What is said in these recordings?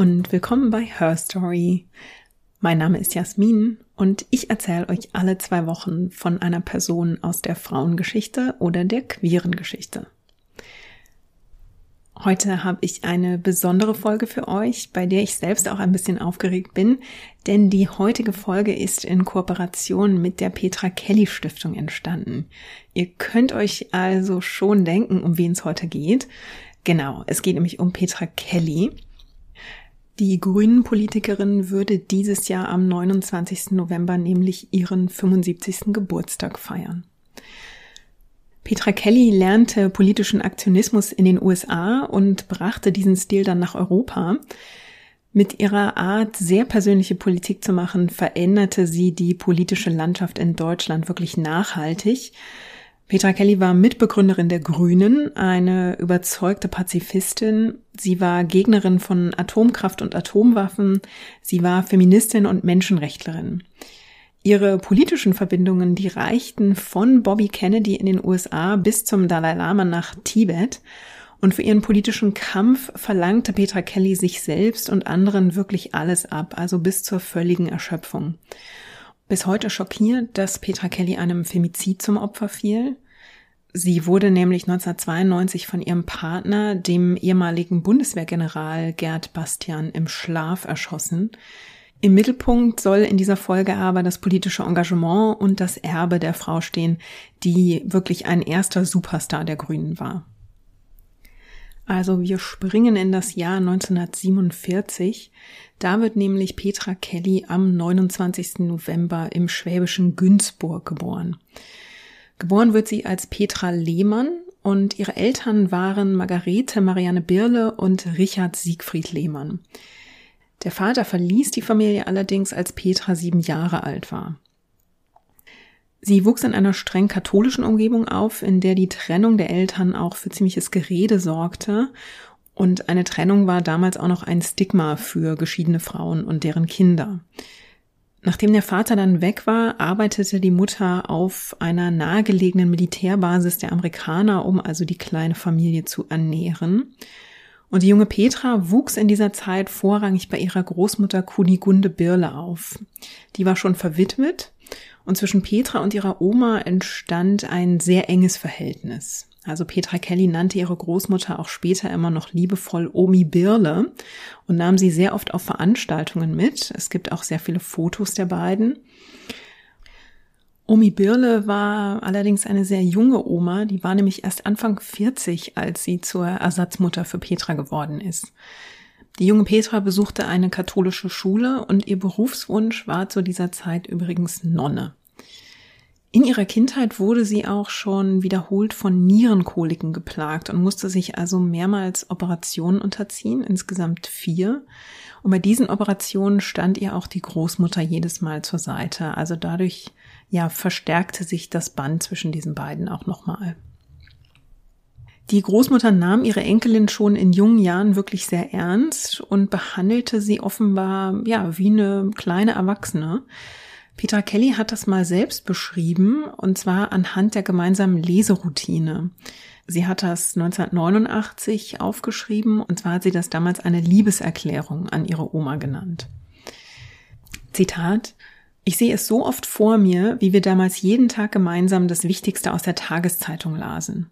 Und willkommen bei Her Story. Mein Name ist Jasmin und ich erzähle euch alle zwei Wochen von einer Person aus der Frauengeschichte oder der queeren Geschichte. Heute habe ich eine besondere Folge für euch, bei der ich selbst auch ein bisschen aufgeregt bin, denn die heutige Folge ist in Kooperation mit der Petra Kelly Stiftung entstanden. Ihr könnt euch also schon denken, um wen es heute geht. Genau, es geht nämlich um Petra Kelly. Die Grünen-Politikerin würde dieses Jahr am 29. November nämlich ihren 75. Geburtstag feiern. Petra Kelly lernte politischen Aktionismus in den USA und brachte diesen Stil dann nach Europa. Mit ihrer Art, sehr persönliche Politik zu machen, veränderte sie die politische Landschaft in Deutschland wirklich nachhaltig. Petra Kelly war Mitbegründerin der Grünen, eine überzeugte Pazifistin. Sie war Gegnerin von Atomkraft und Atomwaffen. Sie war Feministin und Menschenrechtlerin. Ihre politischen Verbindungen, die reichten von Bobby Kennedy in den USA bis zum Dalai Lama nach Tibet. Und für ihren politischen Kampf verlangte Petra Kelly sich selbst und anderen wirklich alles ab, also bis zur völligen Erschöpfung bis heute schockiert, dass Petra Kelly einem Femizid zum Opfer fiel. Sie wurde nämlich 1992 von ihrem Partner, dem ehemaligen Bundeswehrgeneral Gerd Bastian, im Schlaf erschossen. Im Mittelpunkt soll in dieser Folge aber das politische Engagement und das Erbe der Frau stehen, die wirklich ein erster Superstar der Grünen war. Also wir springen in das Jahr 1947. Da wird nämlich Petra Kelly am 29. November im schwäbischen Günzburg geboren. Geboren wird sie als Petra Lehmann und ihre Eltern waren Margarete Marianne Birle und Richard Siegfried Lehmann. Der Vater verließ die Familie allerdings, als Petra sieben Jahre alt war. Sie wuchs in einer streng katholischen Umgebung auf, in der die Trennung der Eltern auch für ziemliches Gerede sorgte. Und eine Trennung war damals auch noch ein Stigma für geschiedene Frauen und deren Kinder. Nachdem der Vater dann weg war, arbeitete die Mutter auf einer nahegelegenen Militärbasis der Amerikaner, um also die kleine Familie zu ernähren. Und die junge Petra wuchs in dieser Zeit vorrangig bei ihrer Großmutter Kunigunde Birle auf. Die war schon verwitwet und zwischen Petra und ihrer Oma entstand ein sehr enges Verhältnis. Also Petra Kelly nannte ihre Großmutter auch später immer noch liebevoll Omi Birle und nahm sie sehr oft auf Veranstaltungen mit. Es gibt auch sehr viele Fotos der beiden. Omi Birle war allerdings eine sehr junge Oma, die war nämlich erst Anfang 40, als sie zur Ersatzmutter für Petra geworden ist. Die junge Petra besuchte eine katholische Schule und ihr Berufswunsch war zu dieser Zeit übrigens Nonne. In ihrer Kindheit wurde sie auch schon wiederholt von Nierenkoliken geplagt und musste sich also mehrmals Operationen unterziehen, insgesamt vier. Und bei diesen Operationen stand ihr auch die Großmutter jedes Mal zur Seite. Also dadurch, ja, verstärkte sich das Band zwischen diesen beiden auch nochmal. Die Großmutter nahm ihre Enkelin schon in jungen Jahren wirklich sehr ernst und behandelte sie offenbar, ja, wie eine kleine Erwachsene. Petra Kelly hat das mal selbst beschrieben, und zwar anhand der gemeinsamen Leseroutine. Sie hat das 1989 aufgeschrieben, und zwar hat sie das damals eine Liebeserklärung an ihre Oma genannt. Zitat ich sehe es so oft vor mir, wie wir damals jeden Tag gemeinsam das Wichtigste aus der Tageszeitung lasen.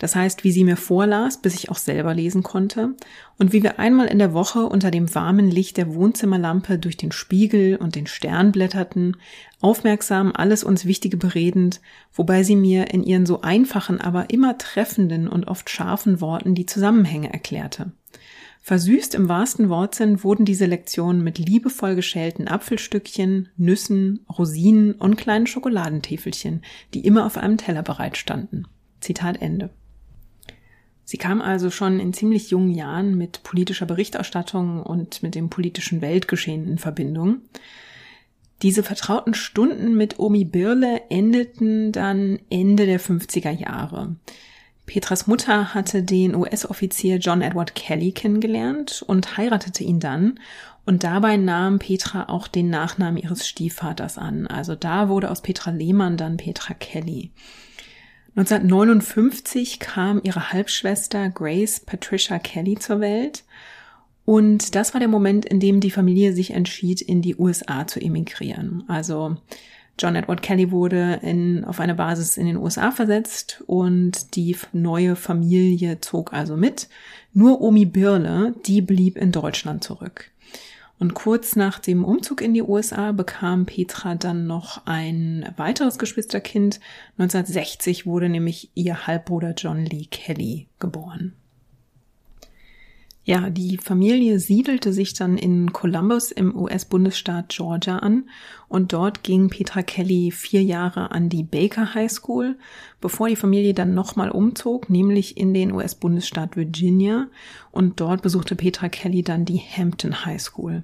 Das heißt, wie sie mir vorlas, bis ich auch selber lesen konnte, und wie wir einmal in der Woche unter dem warmen Licht der Wohnzimmerlampe durch den Spiegel und den Stern blätterten, aufmerksam alles uns Wichtige beredend, wobei sie mir in ihren so einfachen, aber immer treffenden und oft scharfen Worten die Zusammenhänge erklärte. Versüßt im wahrsten Wortsinn wurden diese Lektionen mit liebevoll geschälten Apfelstückchen, Nüssen, Rosinen und kleinen Schokoladentäfelchen, die immer auf einem Teller bereit standen. Zitat Ende. Sie kam also schon in ziemlich jungen Jahren mit politischer Berichterstattung und mit dem politischen Weltgeschehen in Verbindung. Diese vertrauten Stunden mit Omi Birle endeten dann Ende der 50er Jahre. Petras Mutter hatte den US-Offizier John Edward Kelly kennengelernt und heiratete ihn dann. Und dabei nahm Petra auch den Nachnamen ihres Stiefvaters an. Also da wurde aus Petra Lehmann dann Petra Kelly. 1959 kam ihre Halbschwester Grace Patricia Kelly zur Welt Und das war der Moment, in dem die Familie sich entschied, in die USA zu emigrieren. Also John Edward Kelly wurde in, auf eine Basis in den USA versetzt und die neue Familie zog also mit. Nur Omi Birle, die blieb in Deutschland zurück. Und kurz nach dem Umzug in die USA bekam Petra dann noch ein weiteres Geschwisterkind. 1960 wurde nämlich ihr Halbbruder John Lee Kelly geboren. Ja, die Familie siedelte sich dann in Columbus im US-Bundesstaat Georgia an und dort ging Petra Kelly vier Jahre an die Baker High School, bevor die Familie dann nochmal umzog, nämlich in den US-Bundesstaat Virginia und dort besuchte Petra Kelly dann die Hampton High School.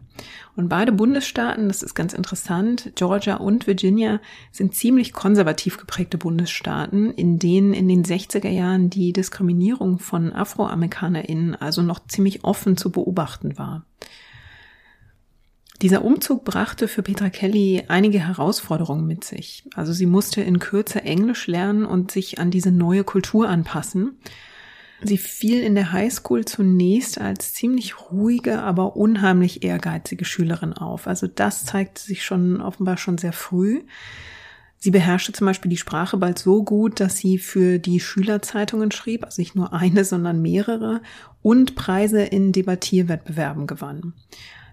Und beide Bundesstaaten, das ist ganz interessant, Georgia und Virginia sind ziemlich konservativ geprägte Bundesstaaten, in denen in den 60er Jahren die Diskriminierung von AfroamerikanerInnen also noch ziemlich offen zu beobachten war. Dieser Umzug brachte für Petra Kelly einige Herausforderungen mit sich. Also sie musste in Kürze Englisch lernen und sich an diese neue Kultur anpassen. Sie fiel in der Highschool zunächst als ziemlich ruhige, aber unheimlich ehrgeizige Schülerin auf. Also das zeigte sich schon offenbar schon sehr früh. Sie beherrschte zum Beispiel die Sprache bald so gut, dass sie für die Schülerzeitungen schrieb, also nicht nur eine, sondern mehrere, und Preise in Debattierwettbewerben gewann.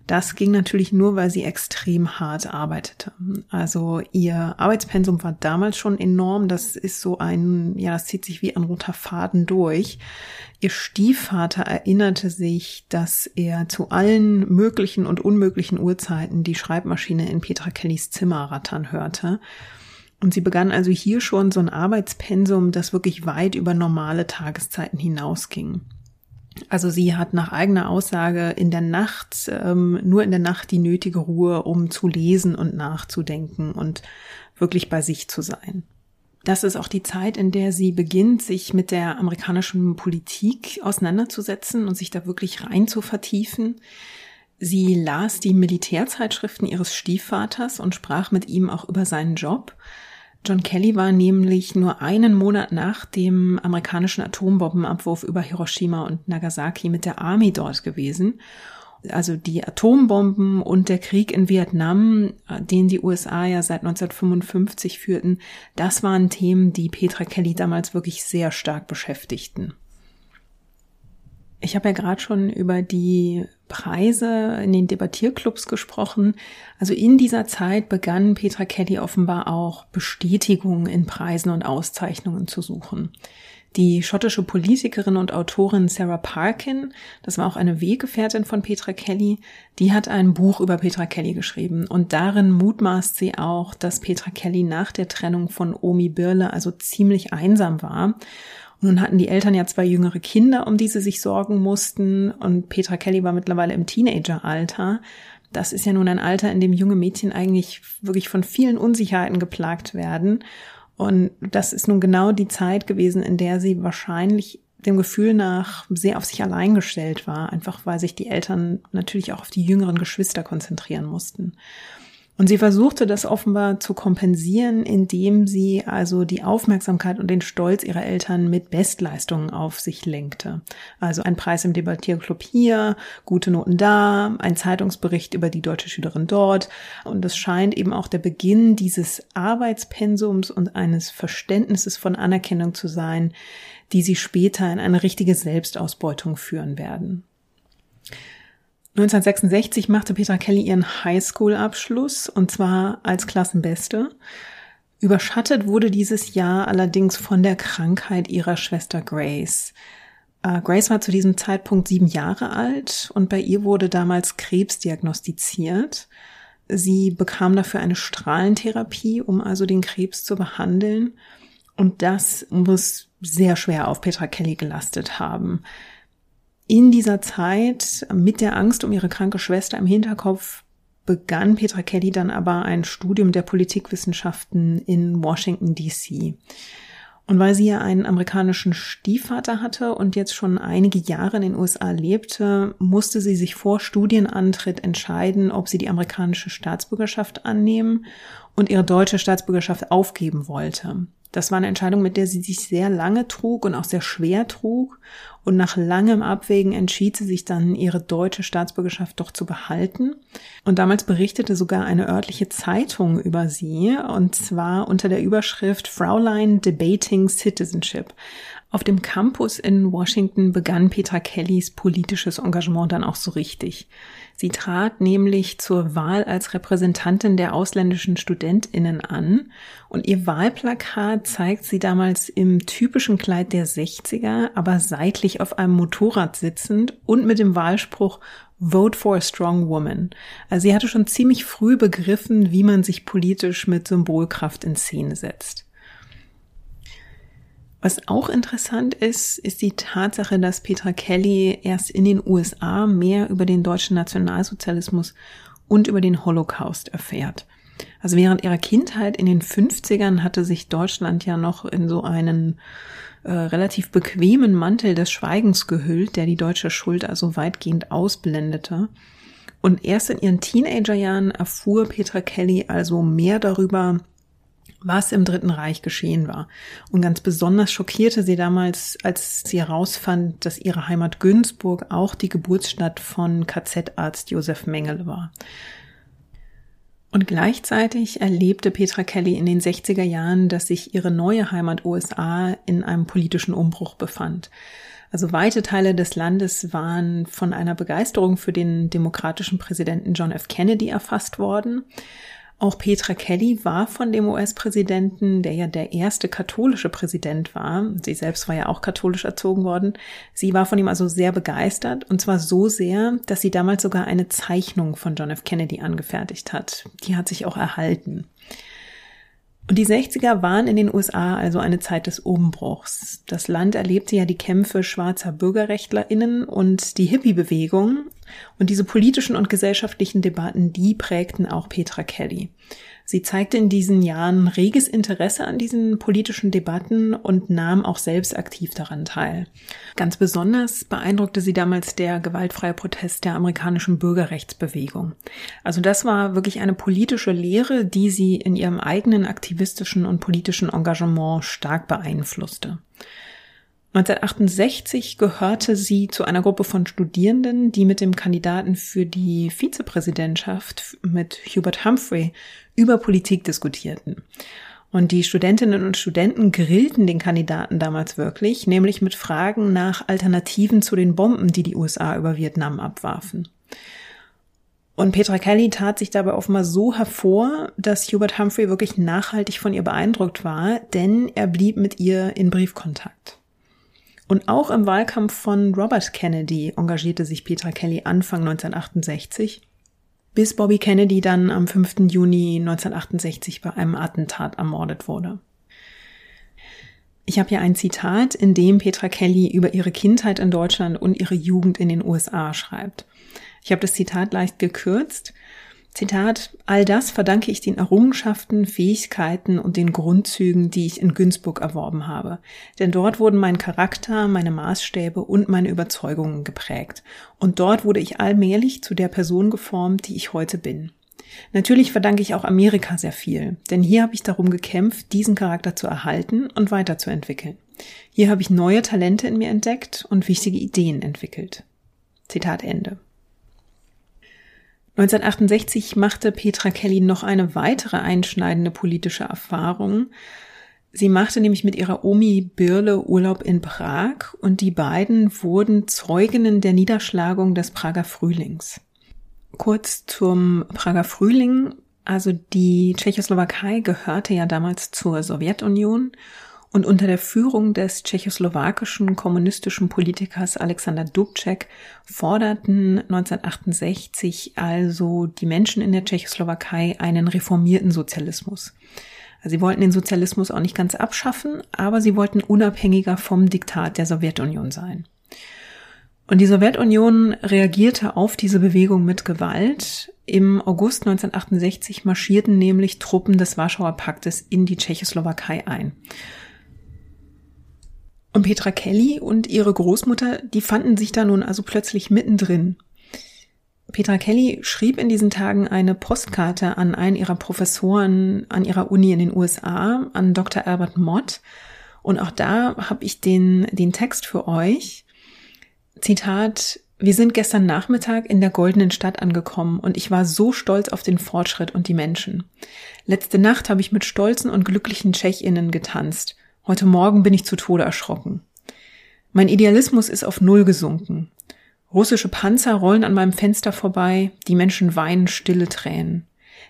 Das ging natürlich nur, weil sie extrem hart arbeitete. Also ihr Arbeitspensum war damals schon enorm. Das ist so ein, ja, das zieht sich wie ein roter Faden durch. Ihr Stiefvater erinnerte sich, dass er zu allen möglichen und unmöglichen Uhrzeiten die Schreibmaschine in Petra Kellys Zimmer rattern hörte. Und sie begann also hier schon so ein Arbeitspensum, das wirklich weit über normale Tageszeiten hinausging. Also sie hat nach eigener Aussage in der Nacht, ähm, nur in der Nacht die nötige Ruhe, um zu lesen und nachzudenken und wirklich bei sich zu sein. Das ist auch die Zeit, in der sie beginnt, sich mit der amerikanischen Politik auseinanderzusetzen und sich da wirklich rein zu vertiefen. Sie las die Militärzeitschriften ihres Stiefvaters und sprach mit ihm auch über seinen Job. John Kelly war nämlich nur einen Monat nach dem amerikanischen Atombombenabwurf über Hiroshima und Nagasaki mit der Army dort gewesen. Also die Atombomben und der Krieg in Vietnam, den die USA ja seit 1955 führten, das waren Themen, die Petra Kelly damals wirklich sehr stark beschäftigten. Ich habe ja gerade schon über die Preise in den Debattierclubs gesprochen. Also in dieser Zeit begann Petra Kelly offenbar auch Bestätigung in Preisen und Auszeichnungen zu suchen. Die schottische Politikerin und Autorin Sarah Parkin, das war auch eine Weggefährtin von Petra Kelly, die hat ein Buch über Petra Kelly geschrieben und darin mutmaßt sie auch, dass Petra Kelly nach der Trennung von Omi Birle also ziemlich einsam war nun hatten die Eltern ja zwei jüngere Kinder, um die sie sich sorgen mussten. Und Petra Kelly war mittlerweile im Teenageralter. Das ist ja nun ein Alter, in dem junge Mädchen eigentlich wirklich von vielen Unsicherheiten geplagt werden. Und das ist nun genau die Zeit gewesen, in der sie wahrscheinlich dem Gefühl nach sehr auf sich allein gestellt war, einfach weil sich die Eltern natürlich auch auf die jüngeren Geschwister konzentrieren mussten. Und sie versuchte das offenbar zu kompensieren, indem sie also die Aufmerksamkeit und den Stolz ihrer Eltern mit Bestleistungen auf sich lenkte. Also ein Preis im Debattierclub hier, gute Noten da, ein Zeitungsbericht über die deutsche Schülerin dort. Und es scheint eben auch der Beginn dieses Arbeitspensums und eines Verständnisses von Anerkennung zu sein, die sie später in eine richtige Selbstausbeutung führen werden. 1966 machte Petra Kelly ihren Highschool-Abschluss und zwar als Klassenbeste. Überschattet wurde dieses Jahr allerdings von der Krankheit ihrer Schwester Grace. Äh, Grace war zu diesem Zeitpunkt sieben Jahre alt und bei ihr wurde damals Krebs diagnostiziert. Sie bekam dafür eine Strahlentherapie, um also den Krebs zu behandeln. Und das muss sehr schwer auf Petra Kelly gelastet haben in dieser Zeit mit der Angst um ihre kranke Schwester im Hinterkopf begann Petra Kelly dann aber ein Studium der Politikwissenschaften in Washington, DC. Und weil sie ja einen amerikanischen Stiefvater hatte und jetzt schon einige Jahre in den USA lebte, musste sie sich vor Studienantritt entscheiden, ob sie die amerikanische Staatsbürgerschaft annehmen und ihre deutsche Staatsbürgerschaft aufgeben wollte. Das war eine Entscheidung, mit der sie sich sehr lange trug und auch sehr schwer trug. Und nach langem Abwägen entschied sie sich dann, ihre deutsche Staatsbürgerschaft doch zu behalten. Und damals berichtete sogar eine örtliche Zeitung über sie, und zwar unter der Überschrift Fraulein Debating Citizenship. Auf dem Campus in Washington begann Petra Kellys politisches Engagement dann auch so richtig. Sie trat nämlich zur Wahl als Repräsentantin der ausländischen Studentinnen an und ihr Wahlplakat zeigt sie damals im typischen Kleid der 60er, aber seitlich auf einem Motorrad sitzend und mit dem Wahlspruch Vote for a Strong Woman. Also sie hatte schon ziemlich früh begriffen, wie man sich politisch mit Symbolkraft in Szene setzt. Was auch interessant ist, ist die Tatsache, dass Petra Kelly erst in den USA mehr über den deutschen Nationalsozialismus und über den Holocaust erfährt. Also während ihrer Kindheit in den 50ern hatte sich Deutschland ja noch in so einen äh, relativ bequemen Mantel des Schweigens gehüllt, der die deutsche Schuld also weitgehend ausblendete. Und erst in ihren Teenagerjahren erfuhr Petra Kelly also mehr darüber, was im Dritten Reich geschehen war. Und ganz besonders schockierte sie damals, als sie herausfand, dass ihre Heimat Günzburg auch die Geburtsstadt von KZ-Arzt Josef Mengele war. Und gleichzeitig erlebte Petra Kelly in den 60er Jahren, dass sich ihre neue Heimat USA in einem politischen Umbruch befand. Also weite Teile des Landes waren von einer Begeisterung für den demokratischen Präsidenten John F. Kennedy erfasst worden. Auch Petra Kelly war von dem US-Präsidenten, der ja der erste katholische Präsident war, sie selbst war ja auch katholisch erzogen worden, sie war von ihm also sehr begeistert und zwar so sehr, dass sie damals sogar eine Zeichnung von John F. Kennedy angefertigt hat. Die hat sich auch erhalten. Und die 60er waren in den USA also eine Zeit des Umbruchs. Das Land erlebte ja die Kämpfe schwarzer BürgerrechtlerInnen und die Hippie-Bewegung. Und diese politischen und gesellschaftlichen Debatten, die prägten auch Petra Kelly. Sie zeigte in diesen Jahren reges Interesse an diesen politischen Debatten und nahm auch selbst aktiv daran teil. Ganz besonders beeindruckte sie damals der gewaltfreie Protest der amerikanischen Bürgerrechtsbewegung. Also das war wirklich eine politische Lehre, die sie in ihrem eigenen aktivistischen und politischen Engagement stark beeinflusste. 1968 gehörte sie zu einer Gruppe von Studierenden, die mit dem Kandidaten für die Vizepräsidentschaft mit Hubert Humphrey über Politik diskutierten. Und die Studentinnen und Studenten grillten den Kandidaten damals wirklich, nämlich mit Fragen nach Alternativen zu den Bomben, die die USA über Vietnam abwarfen. Und Petra Kelly tat sich dabei offenbar so hervor, dass Hubert Humphrey wirklich nachhaltig von ihr beeindruckt war, denn er blieb mit ihr in Briefkontakt. Und auch im Wahlkampf von Robert Kennedy engagierte sich Petra Kelly Anfang 1968, bis Bobby Kennedy dann am 5. Juni 1968 bei einem Attentat ermordet wurde. Ich habe hier ein Zitat, in dem Petra Kelly über ihre Kindheit in Deutschland und ihre Jugend in den USA schreibt. Ich habe das Zitat leicht gekürzt. Zitat, all das verdanke ich den Errungenschaften, Fähigkeiten und den Grundzügen, die ich in Günzburg erworben habe. Denn dort wurden mein Charakter, meine Maßstäbe und meine Überzeugungen geprägt. Und dort wurde ich allmählich zu der Person geformt, die ich heute bin. Natürlich verdanke ich auch Amerika sehr viel, denn hier habe ich darum gekämpft, diesen Charakter zu erhalten und weiterzuentwickeln. Hier habe ich neue Talente in mir entdeckt und wichtige Ideen entwickelt. Zitat Ende. 1968 machte Petra Kelly noch eine weitere einschneidende politische Erfahrung. Sie machte nämlich mit ihrer Omi Birle Urlaub in Prag und die beiden wurden Zeuginnen der Niederschlagung des Prager Frühlings. Kurz zum Prager Frühling. Also die Tschechoslowakei gehörte ja damals zur Sowjetunion und unter der Führung des tschechoslowakischen kommunistischen Politikers Alexander Dubček forderten 1968 also die Menschen in der Tschechoslowakei einen reformierten Sozialismus. Also sie wollten den Sozialismus auch nicht ganz abschaffen, aber sie wollten unabhängiger vom Diktat der Sowjetunion sein. Und die Sowjetunion reagierte auf diese Bewegung mit Gewalt. Im August 1968 marschierten nämlich Truppen des Warschauer Paktes in die Tschechoslowakei ein. Und Petra Kelly und ihre Großmutter, die fanden sich da nun also plötzlich mittendrin. Petra Kelly schrieb in diesen Tagen eine Postkarte an einen ihrer Professoren an ihrer Uni in den USA, an Dr. Albert Mott. Und auch da habe ich den, den Text für euch. Zitat, wir sind gestern Nachmittag in der goldenen Stadt angekommen und ich war so stolz auf den Fortschritt und die Menschen. Letzte Nacht habe ich mit stolzen und glücklichen Tschechinnen getanzt. Heute Morgen bin ich zu Tode erschrocken. Mein Idealismus ist auf Null gesunken. Russische Panzer rollen an meinem Fenster vorbei, die Menschen weinen stille Tränen.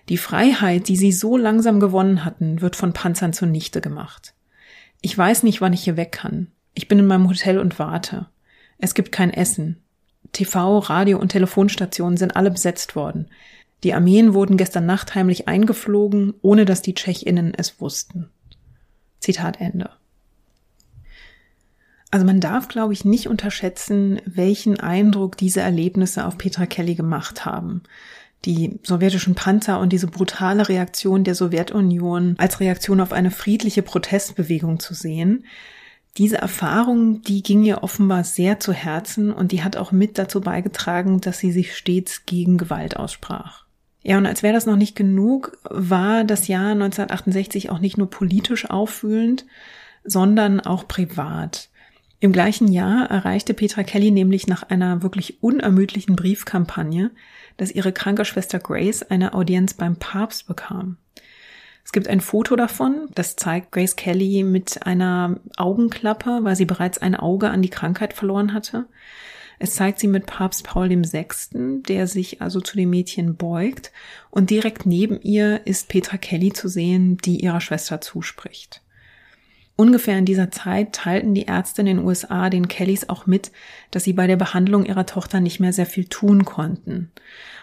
Die Freiheit, die sie so langsam gewonnen hatten, wird von Panzern zunichte gemacht. Ich weiß nicht, wann ich hier weg kann. Ich bin in meinem Hotel und warte. Es gibt kein Essen. TV, Radio und Telefonstationen sind alle besetzt worden. Die Armeen wurden gestern Nacht heimlich eingeflogen, ohne dass die Tschechinnen es wussten. Zitat Ende. Also man darf, glaube ich, nicht unterschätzen, welchen Eindruck diese Erlebnisse auf Petra Kelly gemacht haben. Die sowjetischen Panzer und diese brutale Reaktion der Sowjetunion als Reaktion auf eine friedliche Protestbewegung zu sehen. Diese Erfahrung, die ging ihr offenbar sehr zu Herzen und die hat auch mit dazu beigetragen, dass sie sich stets gegen Gewalt aussprach. Ja, und als wäre das noch nicht genug, war das Jahr 1968 auch nicht nur politisch auffühlend, sondern auch privat. Im gleichen Jahr erreichte Petra Kelly nämlich nach einer wirklich unermüdlichen Briefkampagne, dass ihre kranke Schwester Grace eine Audienz beim Papst bekam. Es gibt ein Foto davon, das zeigt Grace Kelly mit einer Augenklappe, weil sie bereits ein Auge an die Krankheit verloren hatte. Es zeigt sie mit Papst Paul VI., der sich also zu dem Mädchen beugt, und direkt neben ihr ist Petra Kelly zu sehen, die ihrer Schwester zuspricht. Ungefähr in dieser Zeit teilten die Ärzte in den USA den Kellys auch mit, dass sie bei der Behandlung ihrer Tochter nicht mehr sehr viel tun konnten.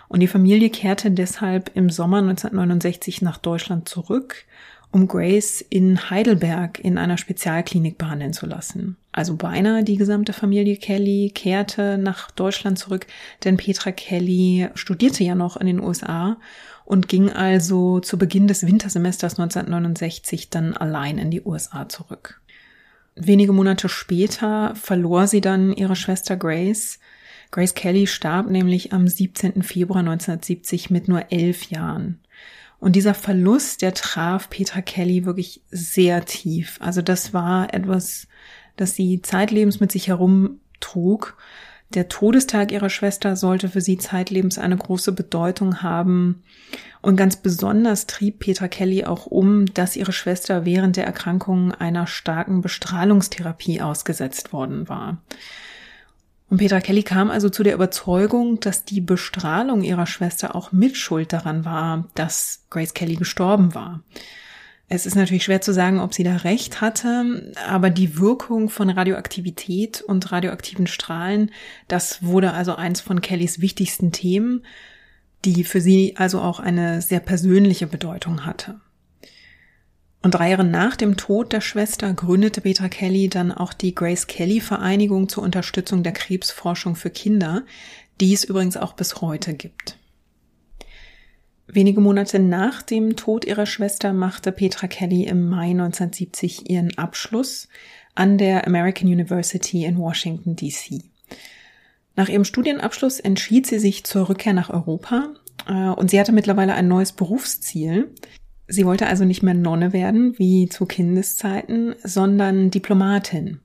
Und die Familie kehrte deshalb im Sommer 1969 nach Deutschland zurück, um Grace in Heidelberg in einer Spezialklinik behandeln zu lassen. Also beinahe die gesamte Familie Kelly kehrte nach Deutschland zurück, denn Petra Kelly studierte ja noch in den USA und ging also zu Beginn des Wintersemesters 1969 dann allein in die USA zurück. Wenige Monate später verlor sie dann ihre Schwester Grace. Grace Kelly starb nämlich am 17. Februar 1970 mit nur elf Jahren. Und dieser Verlust, der traf Petra Kelly wirklich sehr tief. Also das war etwas, das sie zeitlebens mit sich herumtrug. Der Todestag ihrer Schwester sollte für sie zeitlebens eine große Bedeutung haben. Und ganz besonders trieb Petra Kelly auch um, dass ihre Schwester während der Erkrankung einer starken Bestrahlungstherapie ausgesetzt worden war. Und Petra Kelly kam also zu der Überzeugung, dass die Bestrahlung ihrer Schwester auch Mitschuld daran war, dass Grace Kelly gestorben war. Es ist natürlich schwer zu sagen, ob sie da recht hatte, aber die Wirkung von Radioaktivität und radioaktiven Strahlen, das wurde also eins von Kellys wichtigsten Themen, die für sie also auch eine sehr persönliche Bedeutung hatte. Und drei Jahre nach dem Tod der Schwester gründete Petra Kelly dann auch die Grace Kelly Vereinigung zur Unterstützung der Krebsforschung für Kinder, die es übrigens auch bis heute gibt. Wenige Monate nach dem Tod ihrer Schwester machte Petra Kelly im Mai 1970 ihren Abschluss an der American University in Washington, D.C. Nach ihrem Studienabschluss entschied sie sich zur Rückkehr nach Europa äh, und sie hatte mittlerweile ein neues Berufsziel. Sie wollte also nicht mehr Nonne werden wie zu Kindeszeiten, sondern Diplomatin.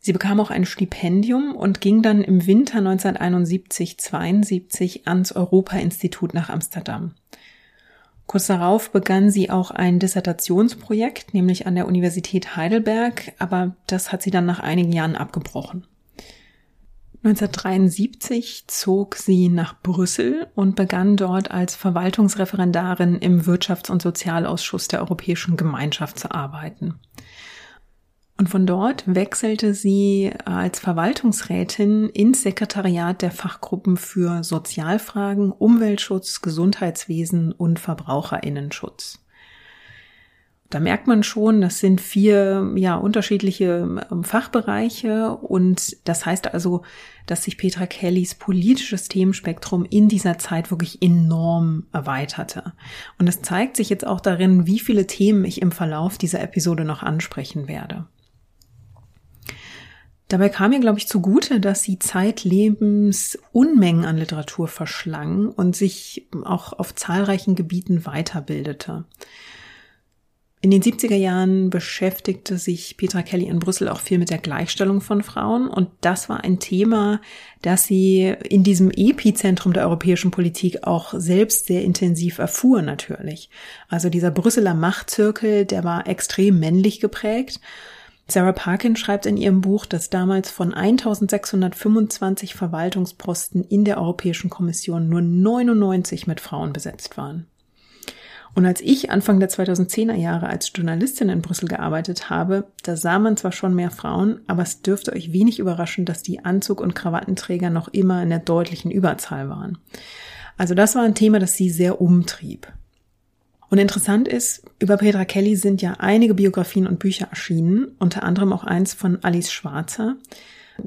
Sie bekam auch ein Stipendium und ging dann im Winter 1971-72 ans Europa-Institut nach Amsterdam. Kurz darauf begann sie auch ein Dissertationsprojekt, nämlich an der Universität Heidelberg, aber das hat sie dann nach einigen Jahren abgebrochen. 1973 zog sie nach Brüssel und begann dort als Verwaltungsreferendarin im Wirtschafts- und Sozialausschuss der Europäischen Gemeinschaft zu arbeiten. Und von dort wechselte sie als Verwaltungsrätin ins Sekretariat der Fachgruppen für Sozialfragen, Umweltschutz, Gesundheitswesen und Verbraucherinnenschutz. Da merkt man schon, das sind vier ja unterschiedliche ähm, Fachbereiche und das heißt also, dass sich Petra Kellys politisches Themenspektrum in dieser Zeit wirklich enorm erweiterte. Und es zeigt sich jetzt auch darin, wie viele Themen ich im Verlauf dieser Episode noch ansprechen werde. Dabei kam ihr, glaube ich, zugute, dass sie zeitlebens Unmengen an Literatur verschlang und sich auch auf zahlreichen Gebieten weiterbildete. In den 70er Jahren beschäftigte sich Petra Kelly in Brüssel auch viel mit der Gleichstellung von Frauen und das war ein Thema, das sie in diesem Epizentrum der europäischen Politik auch selbst sehr intensiv erfuhr natürlich. Also dieser Brüsseler Machtzirkel, der war extrem männlich geprägt. Sarah Parkin schreibt in ihrem Buch, dass damals von 1625 Verwaltungsposten in der Europäischen Kommission nur 99 mit Frauen besetzt waren. Und als ich Anfang der 2010er Jahre als Journalistin in Brüssel gearbeitet habe, da sah man zwar schon mehr Frauen, aber es dürfte euch wenig überraschen, dass die Anzug- und Krawattenträger noch immer in der deutlichen Überzahl waren. Also das war ein Thema, das sie sehr umtrieb. Und interessant ist, über Petra Kelly sind ja einige Biografien und Bücher erschienen, unter anderem auch eins von Alice Schwarzer.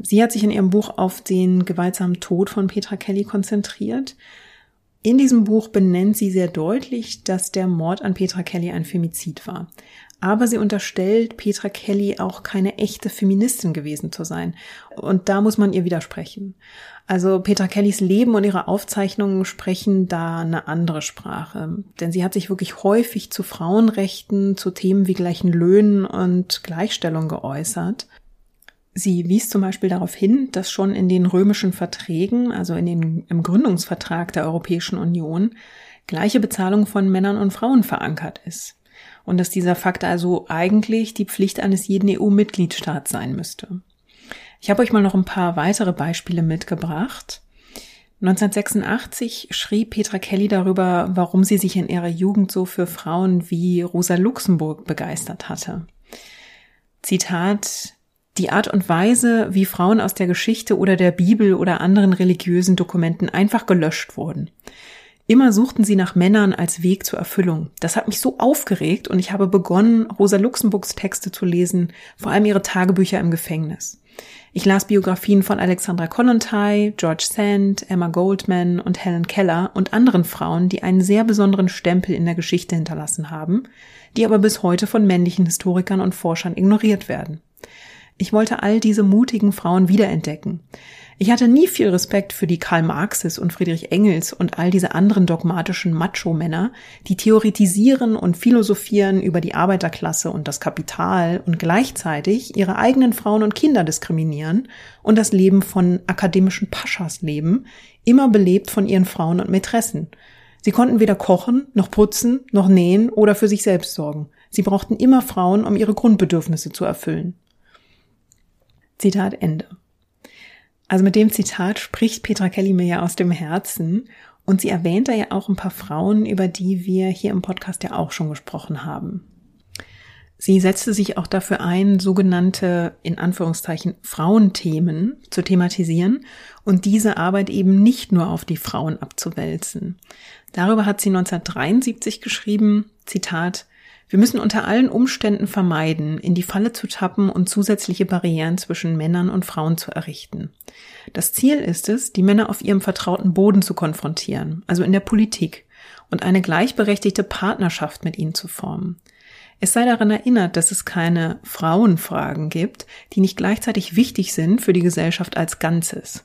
Sie hat sich in ihrem Buch auf den gewaltsamen Tod von Petra Kelly konzentriert in diesem Buch benennt sie sehr deutlich, dass der Mord an Petra Kelly ein Femizid war. Aber sie unterstellt Petra Kelly auch keine echte Feministin gewesen zu sein. Und da muss man ihr widersprechen. Also Petra Kellys Leben und ihre Aufzeichnungen sprechen da eine andere Sprache. Denn sie hat sich wirklich häufig zu Frauenrechten, zu Themen wie gleichen Löhnen und Gleichstellung geäußert. Sie wies zum Beispiel darauf hin, dass schon in den römischen Verträgen, also in den, im Gründungsvertrag der Europäischen Union, gleiche Bezahlung von Männern und Frauen verankert ist. Und dass dieser Fakt also eigentlich die Pflicht eines jeden EU-Mitgliedstaats sein müsste. Ich habe euch mal noch ein paar weitere Beispiele mitgebracht. 1986 schrieb Petra Kelly darüber, warum sie sich in ihrer Jugend so für Frauen wie Rosa Luxemburg begeistert hatte. Zitat die Art und Weise, wie Frauen aus der Geschichte oder der Bibel oder anderen religiösen Dokumenten einfach gelöscht wurden. Immer suchten sie nach Männern als Weg zur Erfüllung. Das hat mich so aufgeregt und ich habe begonnen, Rosa Luxemburgs Texte zu lesen, vor allem ihre Tagebücher im Gefängnis. Ich las Biografien von Alexandra Kollontai, George Sand, Emma Goldman und Helen Keller und anderen Frauen, die einen sehr besonderen Stempel in der Geschichte hinterlassen haben, die aber bis heute von männlichen Historikern und Forschern ignoriert werden. Ich wollte all diese mutigen Frauen wiederentdecken. Ich hatte nie viel Respekt für die Karl Marxes und Friedrich Engels und all diese anderen dogmatischen Macho-Männer, die theoretisieren und philosophieren über die Arbeiterklasse und das Kapital und gleichzeitig ihre eigenen Frauen und Kinder diskriminieren und das Leben von akademischen Paschas leben, immer belebt von ihren Frauen und Mätressen. Sie konnten weder kochen, noch putzen, noch nähen oder für sich selbst sorgen. Sie brauchten immer Frauen, um ihre Grundbedürfnisse zu erfüllen. Zitat Ende. Also mit dem Zitat spricht Petra Kelly mir ja aus dem Herzen und sie erwähnt da ja auch ein paar Frauen, über die wir hier im Podcast ja auch schon gesprochen haben. Sie setzte sich auch dafür ein, sogenannte, in Anführungszeichen, Frauenthemen zu thematisieren und diese Arbeit eben nicht nur auf die Frauen abzuwälzen. Darüber hat sie 1973 geschrieben, Zitat, wir müssen unter allen Umständen vermeiden, in die Falle zu tappen und zusätzliche Barrieren zwischen Männern und Frauen zu errichten. Das Ziel ist es, die Männer auf ihrem vertrauten Boden zu konfrontieren, also in der Politik, und eine gleichberechtigte Partnerschaft mit ihnen zu formen. Es sei daran erinnert, dass es keine Frauenfragen gibt, die nicht gleichzeitig wichtig sind für die Gesellschaft als Ganzes.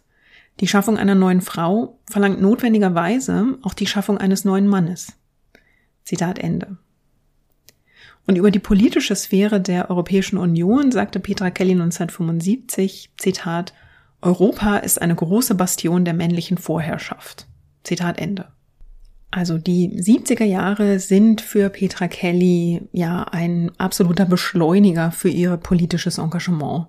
Die Schaffung einer neuen Frau verlangt notwendigerweise auch die Schaffung eines neuen Mannes. Zitat Ende. Und über die politische Sphäre der Europäischen Union sagte Petra Kelly 1975, Zitat, Europa ist eine große Bastion der männlichen Vorherrschaft. Zitat Ende. Also die 70er Jahre sind für Petra Kelly ja ein absoluter Beschleuniger für ihr politisches Engagement.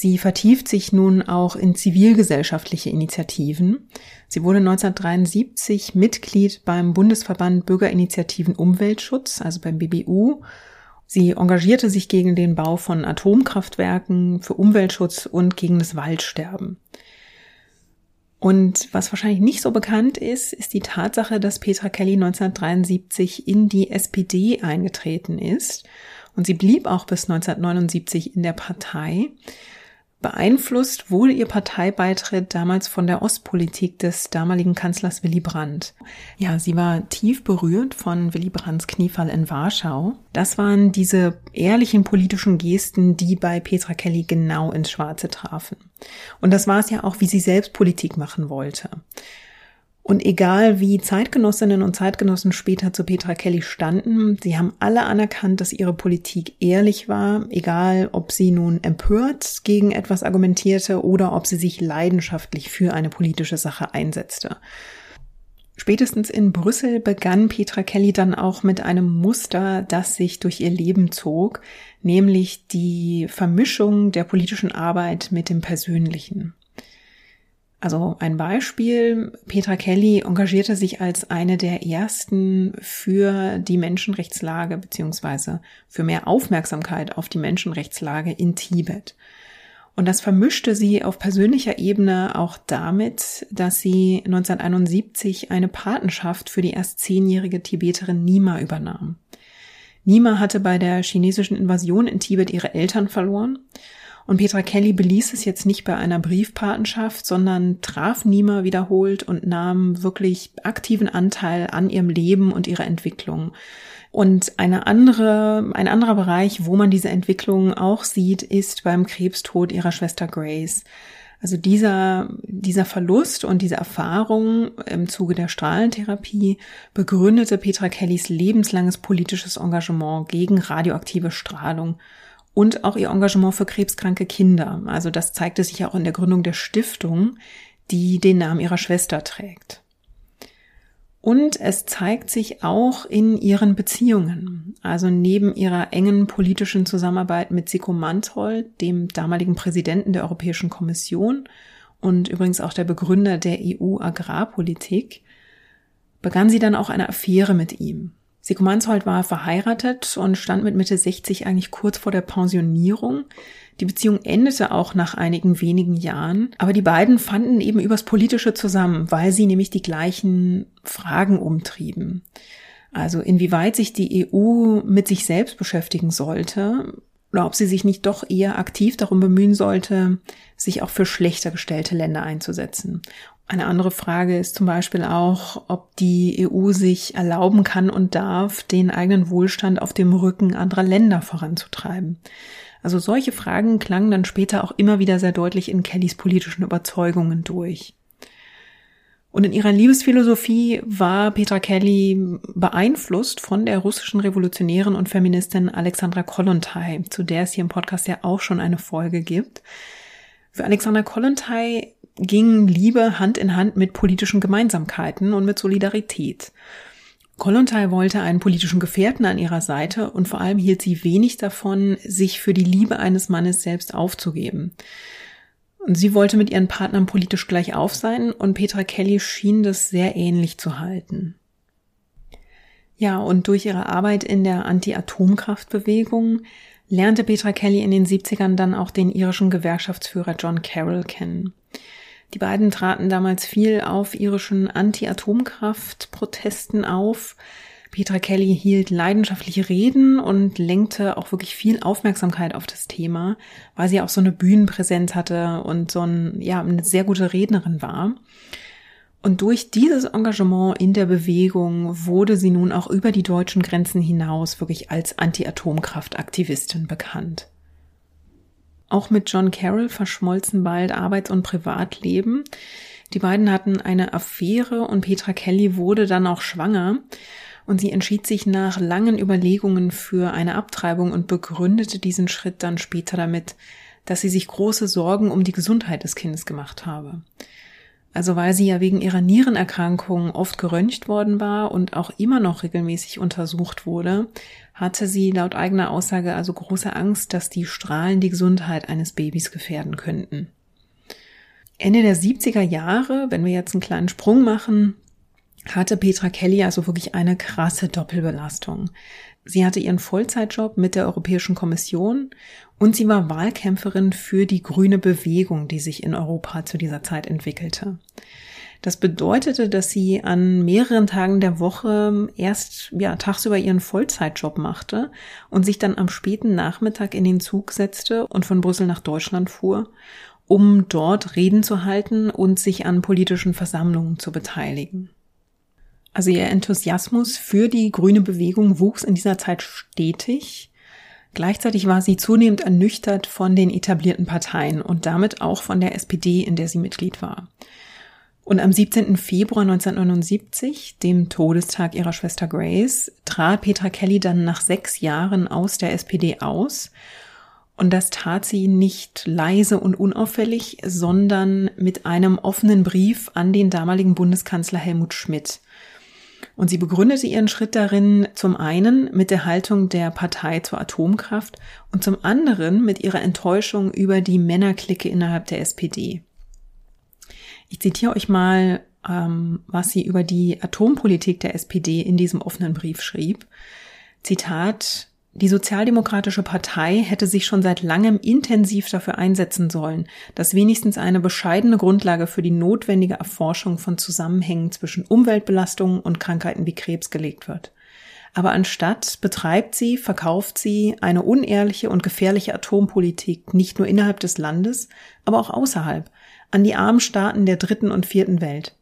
Sie vertieft sich nun auch in zivilgesellschaftliche Initiativen. Sie wurde 1973 Mitglied beim Bundesverband Bürgerinitiativen Umweltschutz, also beim BBU. Sie engagierte sich gegen den Bau von Atomkraftwerken, für Umweltschutz und gegen das Waldsterben. Und was wahrscheinlich nicht so bekannt ist, ist die Tatsache, dass Petra Kelly 1973 in die SPD eingetreten ist. Und sie blieb auch bis 1979 in der Partei. Beeinflusst wurde ihr Parteibeitritt damals von der Ostpolitik des damaligen Kanzlers Willy Brandt. Ja, sie war tief berührt von Willy Brandts Kniefall in Warschau. Das waren diese ehrlichen politischen Gesten, die bei Petra Kelly genau ins Schwarze trafen. Und das war es ja auch, wie sie selbst Politik machen wollte. Und egal wie Zeitgenossinnen und Zeitgenossen später zu Petra Kelly standen, sie haben alle anerkannt, dass ihre Politik ehrlich war, egal ob sie nun empört gegen etwas argumentierte oder ob sie sich leidenschaftlich für eine politische Sache einsetzte. Spätestens in Brüssel begann Petra Kelly dann auch mit einem Muster, das sich durch ihr Leben zog, nämlich die Vermischung der politischen Arbeit mit dem Persönlichen. Also ein Beispiel, Petra Kelly engagierte sich als eine der ersten für die Menschenrechtslage beziehungsweise für mehr Aufmerksamkeit auf die Menschenrechtslage in Tibet. Und das vermischte sie auf persönlicher Ebene auch damit, dass sie 1971 eine Patenschaft für die erst zehnjährige Tibeterin Nima übernahm. Nima hatte bei der chinesischen Invasion in Tibet ihre Eltern verloren und Petra Kelly beließ es jetzt nicht bei einer Briefpatenschaft, sondern traf Nima wiederholt und nahm wirklich aktiven Anteil an ihrem Leben und ihrer Entwicklung. Und eine andere, ein anderer Bereich, wo man diese Entwicklung auch sieht, ist beim Krebstod ihrer Schwester Grace. Also dieser, dieser Verlust und diese Erfahrung im Zuge der Strahlentherapie begründete Petra Kellys lebenslanges politisches Engagement gegen radioaktive Strahlung und auch ihr Engagement für krebskranke Kinder. Also das zeigte sich auch in der Gründung der Stiftung, die den Namen ihrer Schwester trägt. Und es zeigt sich auch in ihren Beziehungen. Also neben ihrer engen politischen Zusammenarbeit mit Siko Manthold, dem damaligen Präsidenten der Europäischen Kommission und übrigens auch der Begründer der EU-Agrarpolitik, begann sie dann auch eine Affäre mit ihm. Sigmund Manshold war verheiratet und stand mit Mitte 60 eigentlich kurz vor der Pensionierung. Die Beziehung endete auch nach einigen wenigen Jahren, aber die beiden fanden eben übers Politische zusammen, weil sie nämlich die gleichen Fragen umtrieben. Also inwieweit sich die EU mit sich selbst beschäftigen sollte oder ob sie sich nicht doch eher aktiv darum bemühen sollte, sich auch für schlechter gestellte Länder einzusetzen. Eine andere Frage ist zum Beispiel auch, ob die EU sich erlauben kann und darf, den eigenen Wohlstand auf dem Rücken anderer Länder voranzutreiben. Also solche Fragen klangen dann später auch immer wieder sehr deutlich in Kellys politischen Überzeugungen durch. Und in ihrer Liebesphilosophie war Petra Kelly beeinflusst von der russischen Revolutionärin und Feministin Alexandra Kollontai, zu der es hier im Podcast ja auch schon eine Folge gibt. Für Alexandra Kollontai ging Liebe Hand in Hand mit politischen Gemeinsamkeiten und mit Solidarität. Kollontai wollte einen politischen Gefährten an ihrer Seite und vor allem hielt sie wenig davon, sich für die Liebe eines Mannes selbst aufzugeben. Und sie wollte mit ihren Partnern politisch gleich auf sein und Petra Kelly schien das sehr ähnlich zu halten. Ja, und durch ihre Arbeit in der Anti-Atomkraftbewegung lernte Petra Kelly in den 70ern dann auch den irischen Gewerkschaftsführer John Carroll kennen. Die beiden traten damals viel auf irischen Anti-Atomkraft-Protesten auf. Petra Kelly hielt leidenschaftliche Reden und lenkte auch wirklich viel Aufmerksamkeit auf das Thema, weil sie auch so eine Bühnenpräsenz hatte und so ein, ja, eine sehr gute Rednerin war. Und durch dieses Engagement in der Bewegung wurde sie nun auch über die deutschen Grenzen hinaus wirklich als Anti-Atomkraft-Aktivistin bekannt. Auch mit John Carroll verschmolzen bald Arbeits- und Privatleben. Die beiden hatten eine Affäre und Petra Kelly wurde dann auch schwanger und sie entschied sich nach langen Überlegungen für eine Abtreibung und begründete diesen Schritt dann später damit, dass sie sich große Sorgen um die Gesundheit des Kindes gemacht habe. Also weil sie ja wegen ihrer Nierenerkrankung oft geröntgt worden war und auch immer noch regelmäßig untersucht wurde, hatte sie laut eigener Aussage also große Angst, dass die Strahlen die Gesundheit eines Babys gefährden könnten. Ende der 70er Jahre, wenn wir jetzt einen kleinen Sprung machen, hatte Petra Kelly also wirklich eine krasse Doppelbelastung. Sie hatte ihren Vollzeitjob mit der Europäischen Kommission und sie war Wahlkämpferin für die grüne Bewegung, die sich in Europa zu dieser Zeit entwickelte. Das bedeutete, dass sie an mehreren Tagen der Woche erst ja tagsüber ihren Vollzeitjob machte und sich dann am späten Nachmittag in den Zug setzte und von Brüssel nach Deutschland fuhr, um dort Reden zu halten und sich an politischen Versammlungen zu beteiligen. Also ihr Enthusiasmus für die grüne Bewegung wuchs in dieser Zeit stetig. Gleichzeitig war sie zunehmend ernüchtert von den etablierten Parteien und damit auch von der SPD, in der sie Mitglied war. Und am 17. Februar 1979, dem Todestag ihrer Schwester Grace, trat Petra Kelly dann nach sechs Jahren aus der SPD aus. Und das tat sie nicht leise und unauffällig, sondern mit einem offenen Brief an den damaligen Bundeskanzler Helmut Schmidt. Und sie begründete ihren Schritt darin zum einen mit der Haltung der Partei zur Atomkraft und zum anderen mit ihrer Enttäuschung über die Männerklicke innerhalb der SPD. Ich zitiere euch mal, ähm, was sie über die Atompolitik der SPD in diesem offenen Brief schrieb. Zitat, die Sozialdemokratische Partei hätte sich schon seit langem intensiv dafür einsetzen sollen, dass wenigstens eine bescheidene Grundlage für die notwendige Erforschung von Zusammenhängen zwischen Umweltbelastungen und Krankheiten wie Krebs gelegt wird. Aber anstatt betreibt sie, verkauft sie eine unehrliche und gefährliche Atompolitik nicht nur innerhalb des Landes, aber auch außerhalb, an die armen Staaten der dritten und vierten Welt.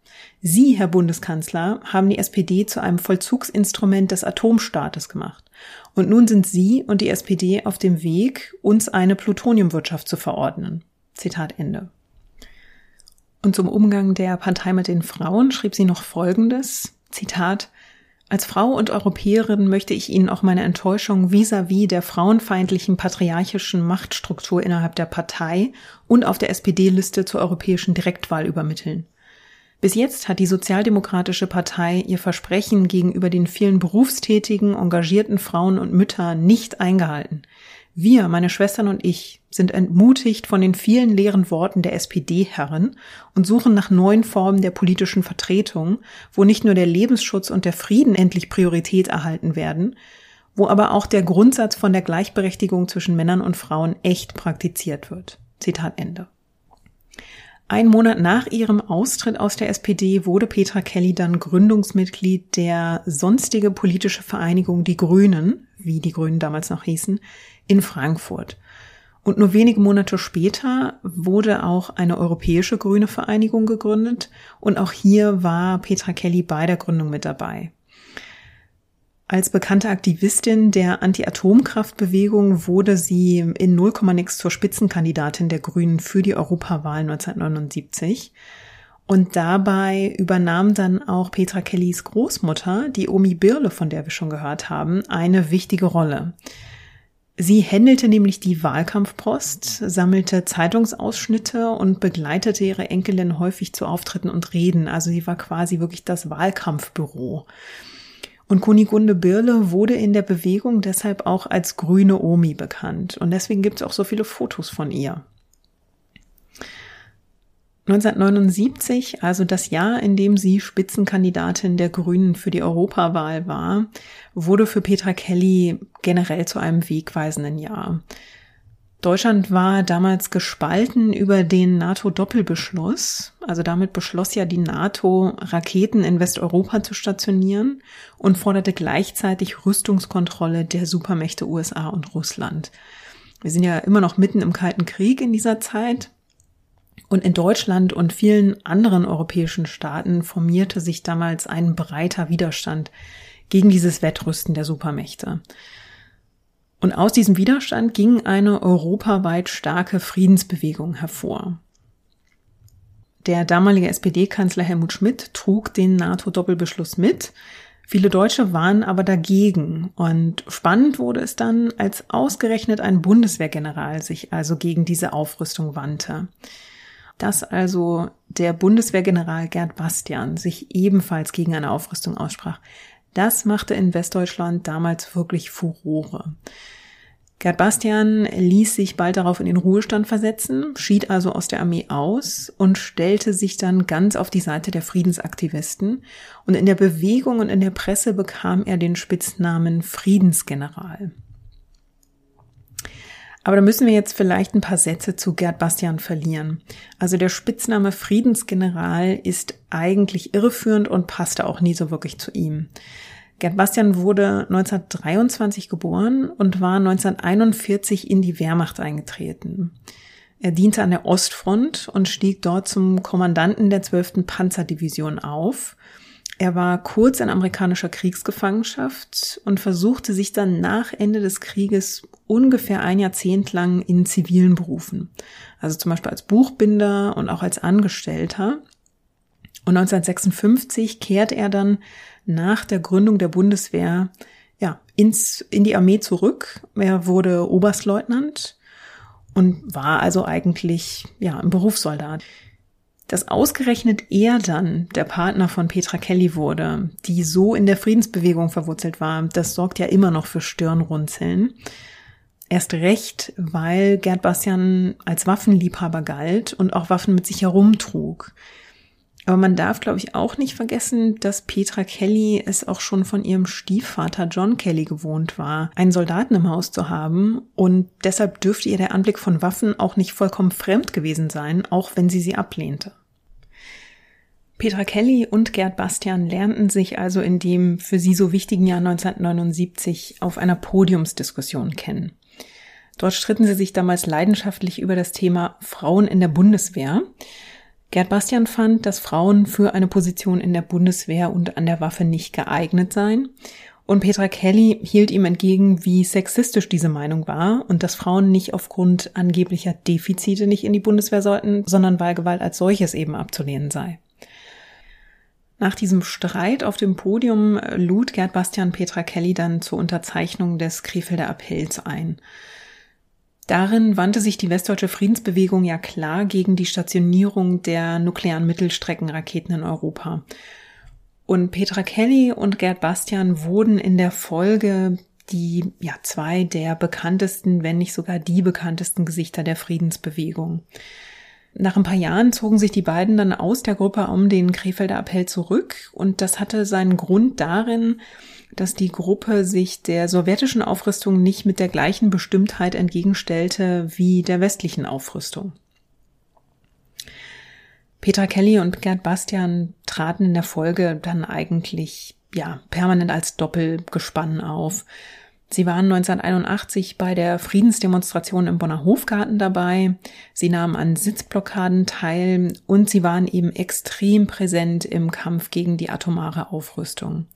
Sie, Herr Bundeskanzler, haben die SPD zu einem Vollzugsinstrument des Atomstaates gemacht. Und nun sind Sie und die SPD auf dem Weg, uns eine Plutoniumwirtschaft zu verordnen. Zitat Ende. Und zum Umgang der Partei mit den Frauen schrieb sie noch Folgendes. Zitat als Frau und Europäerin möchte ich Ihnen auch meine Enttäuschung vis-à-vis -vis der frauenfeindlichen patriarchischen Machtstruktur innerhalb der Partei und auf der SPD-Liste zur europäischen Direktwahl übermitteln. Bis jetzt hat die Sozialdemokratische Partei ihr Versprechen gegenüber den vielen berufstätigen, engagierten Frauen und Müttern nicht eingehalten. Wir, meine Schwestern und ich, sind entmutigt von den vielen leeren Worten der SPD-Herren und suchen nach neuen Formen der politischen Vertretung, wo nicht nur der Lebensschutz und der Frieden endlich Priorität erhalten werden, wo aber auch der Grundsatz von der Gleichberechtigung zwischen Männern und Frauen echt praktiziert wird. Zitat Ende. Ein Monat nach ihrem Austritt aus der SPD wurde Petra Kelly dann Gründungsmitglied der sonstige politische Vereinigung Die Grünen, wie die Grünen damals noch hießen, in Frankfurt. Und nur wenige Monate später wurde auch eine europäische grüne Vereinigung gegründet und auch hier war Petra Kelly bei der Gründung mit dabei. Als bekannte Aktivistin der Anti-Atomkraftbewegung wurde sie in 0, nix zur Spitzenkandidatin der Grünen für die Europawahl 1979. Und dabei übernahm dann auch Petra Kellys Großmutter, die Omi Birle, von der wir schon gehört haben, eine wichtige Rolle. Sie händelte nämlich die Wahlkampfpost, sammelte Zeitungsausschnitte und begleitete ihre Enkelin häufig zu Auftritten und Reden. Also sie war quasi wirklich das Wahlkampfbüro. Und Kunigunde Birle wurde in der Bewegung deshalb auch als grüne Omi bekannt. Und deswegen gibt es auch so viele Fotos von ihr. 1979, also das Jahr, in dem sie Spitzenkandidatin der Grünen für die Europawahl war, wurde für Petra Kelly generell zu einem wegweisenden Jahr. Deutschland war damals gespalten über den NATO-Doppelbeschluss. Also damit beschloss ja die NATO, Raketen in Westeuropa zu stationieren und forderte gleichzeitig Rüstungskontrolle der Supermächte USA und Russland. Wir sind ja immer noch mitten im Kalten Krieg in dieser Zeit. Und in Deutschland und vielen anderen europäischen Staaten formierte sich damals ein breiter Widerstand gegen dieses Wettrüsten der Supermächte. Und aus diesem Widerstand ging eine europaweit starke Friedensbewegung hervor. Der damalige SPD-Kanzler Helmut Schmidt trug den NATO-Doppelbeschluss mit. Viele Deutsche waren aber dagegen. Und spannend wurde es dann, als ausgerechnet ein Bundeswehrgeneral sich also gegen diese Aufrüstung wandte dass also der Bundeswehrgeneral Gerd Bastian sich ebenfalls gegen eine Aufrüstung aussprach. Das machte in Westdeutschland damals wirklich Furore. Gerd Bastian ließ sich bald darauf in den Ruhestand versetzen, schied also aus der Armee aus und stellte sich dann ganz auf die Seite der Friedensaktivisten. Und in der Bewegung und in der Presse bekam er den Spitznamen Friedensgeneral. Aber da müssen wir jetzt vielleicht ein paar Sätze zu Gerd Bastian verlieren. Also der Spitzname Friedensgeneral ist eigentlich irreführend und passte auch nie so wirklich zu ihm. Gerd Bastian wurde 1923 geboren und war 1941 in die Wehrmacht eingetreten. Er diente an der Ostfront und stieg dort zum Kommandanten der 12. Panzerdivision auf er war kurz in amerikanischer Kriegsgefangenschaft und versuchte sich dann nach Ende des Krieges ungefähr ein Jahrzehnt lang in zivilen Berufen. Also zum Beispiel als Buchbinder und auch als Angestellter. Und 1956 kehrt er dann nach der Gründung der Bundeswehr ja, ins, in die Armee zurück. Er wurde Oberstleutnant und war also eigentlich ja, ein Berufssoldat. Dass ausgerechnet er dann der Partner von Petra Kelly wurde, die so in der Friedensbewegung verwurzelt war, das sorgt ja immer noch für Stirnrunzeln. Erst recht, weil Gerd Bastian als Waffenliebhaber galt und auch Waffen mit sich herumtrug. Aber man darf, glaube ich, auch nicht vergessen, dass Petra Kelly es auch schon von ihrem Stiefvater John Kelly gewohnt war, einen Soldaten im Haus zu haben. Und deshalb dürfte ihr der Anblick von Waffen auch nicht vollkommen fremd gewesen sein, auch wenn sie sie ablehnte. Petra Kelly und Gerd Bastian lernten sich also in dem für sie so wichtigen Jahr 1979 auf einer Podiumsdiskussion kennen. Dort stritten sie sich damals leidenschaftlich über das Thema Frauen in der Bundeswehr. Gerd Bastian fand, dass Frauen für eine Position in der Bundeswehr und an der Waffe nicht geeignet seien. Und Petra Kelly hielt ihm entgegen, wie sexistisch diese Meinung war und dass Frauen nicht aufgrund angeblicher Defizite nicht in die Bundeswehr sollten, sondern weil Gewalt als solches eben abzulehnen sei. Nach diesem Streit auf dem Podium lud Gerd Bastian Petra Kelly dann zur Unterzeichnung des Krefelder Appells ein. Darin wandte sich die westdeutsche Friedensbewegung ja klar gegen die Stationierung der nuklearen Mittelstreckenraketen in Europa. Und Petra Kelly und Gerd Bastian wurden in der Folge die ja zwei der bekanntesten, wenn nicht sogar die bekanntesten Gesichter der Friedensbewegung. Nach ein paar Jahren zogen sich die beiden dann aus der Gruppe um den Krefelder Appell zurück und das hatte seinen Grund darin, dass die Gruppe sich der sowjetischen Aufrüstung nicht mit der gleichen Bestimmtheit entgegenstellte wie der westlichen Aufrüstung. Petra Kelly und Gerd Bastian traten in der Folge dann eigentlich ja permanent als Doppelgespann auf. Sie waren 1981 bei der Friedensdemonstration im Bonner Hofgarten dabei. Sie nahmen an Sitzblockaden teil und sie waren eben extrem präsent im Kampf gegen die atomare Aufrüstung.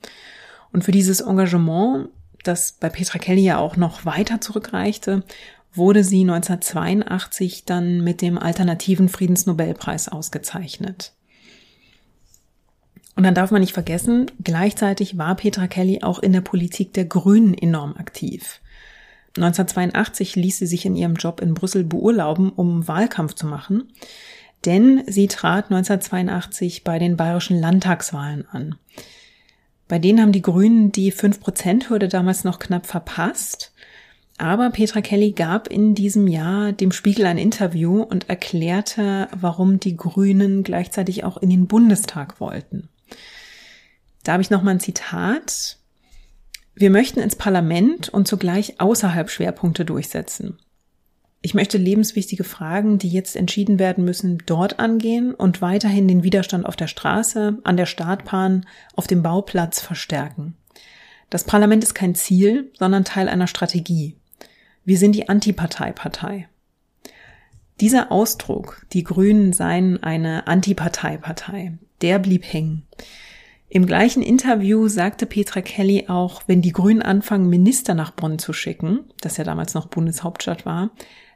Und für dieses Engagement, das bei Petra Kelly ja auch noch weiter zurückreichte, wurde sie 1982 dann mit dem alternativen Friedensnobelpreis ausgezeichnet. Und dann darf man nicht vergessen, gleichzeitig war Petra Kelly auch in der Politik der Grünen enorm aktiv. 1982 ließ sie sich in ihrem Job in Brüssel beurlauben, um Wahlkampf zu machen, denn sie trat 1982 bei den bayerischen Landtagswahlen an. Bei denen haben die Grünen die 5%-Hürde damals noch knapp verpasst. Aber Petra Kelly gab in diesem Jahr dem Spiegel ein Interview und erklärte, warum die Grünen gleichzeitig auch in den Bundestag wollten. Da habe ich nochmal ein Zitat. Wir möchten ins Parlament und zugleich außerhalb Schwerpunkte durchsetzen. Ich möchte lebenswichtige Fragen, die jetzt entschieden werden müssen, dort angehen und weiterhin den Widerstand auf der Straße, an der Startbahn, auf dem Bauplatz verstärken. Das Parlament ist kein Ziel, sondern Teil einer Strategie. Wir sind die Antiparteipartei. Dieser Ausdruck, die Grünen seien eine Antiparteipartei, der blieb hängen. Im gleichen Interview sagte Petra Kelly auch, wenn die Grünen anfangen, Minister nach Bonn zu schicken, das ja damals noch Bundeshauptstadt war,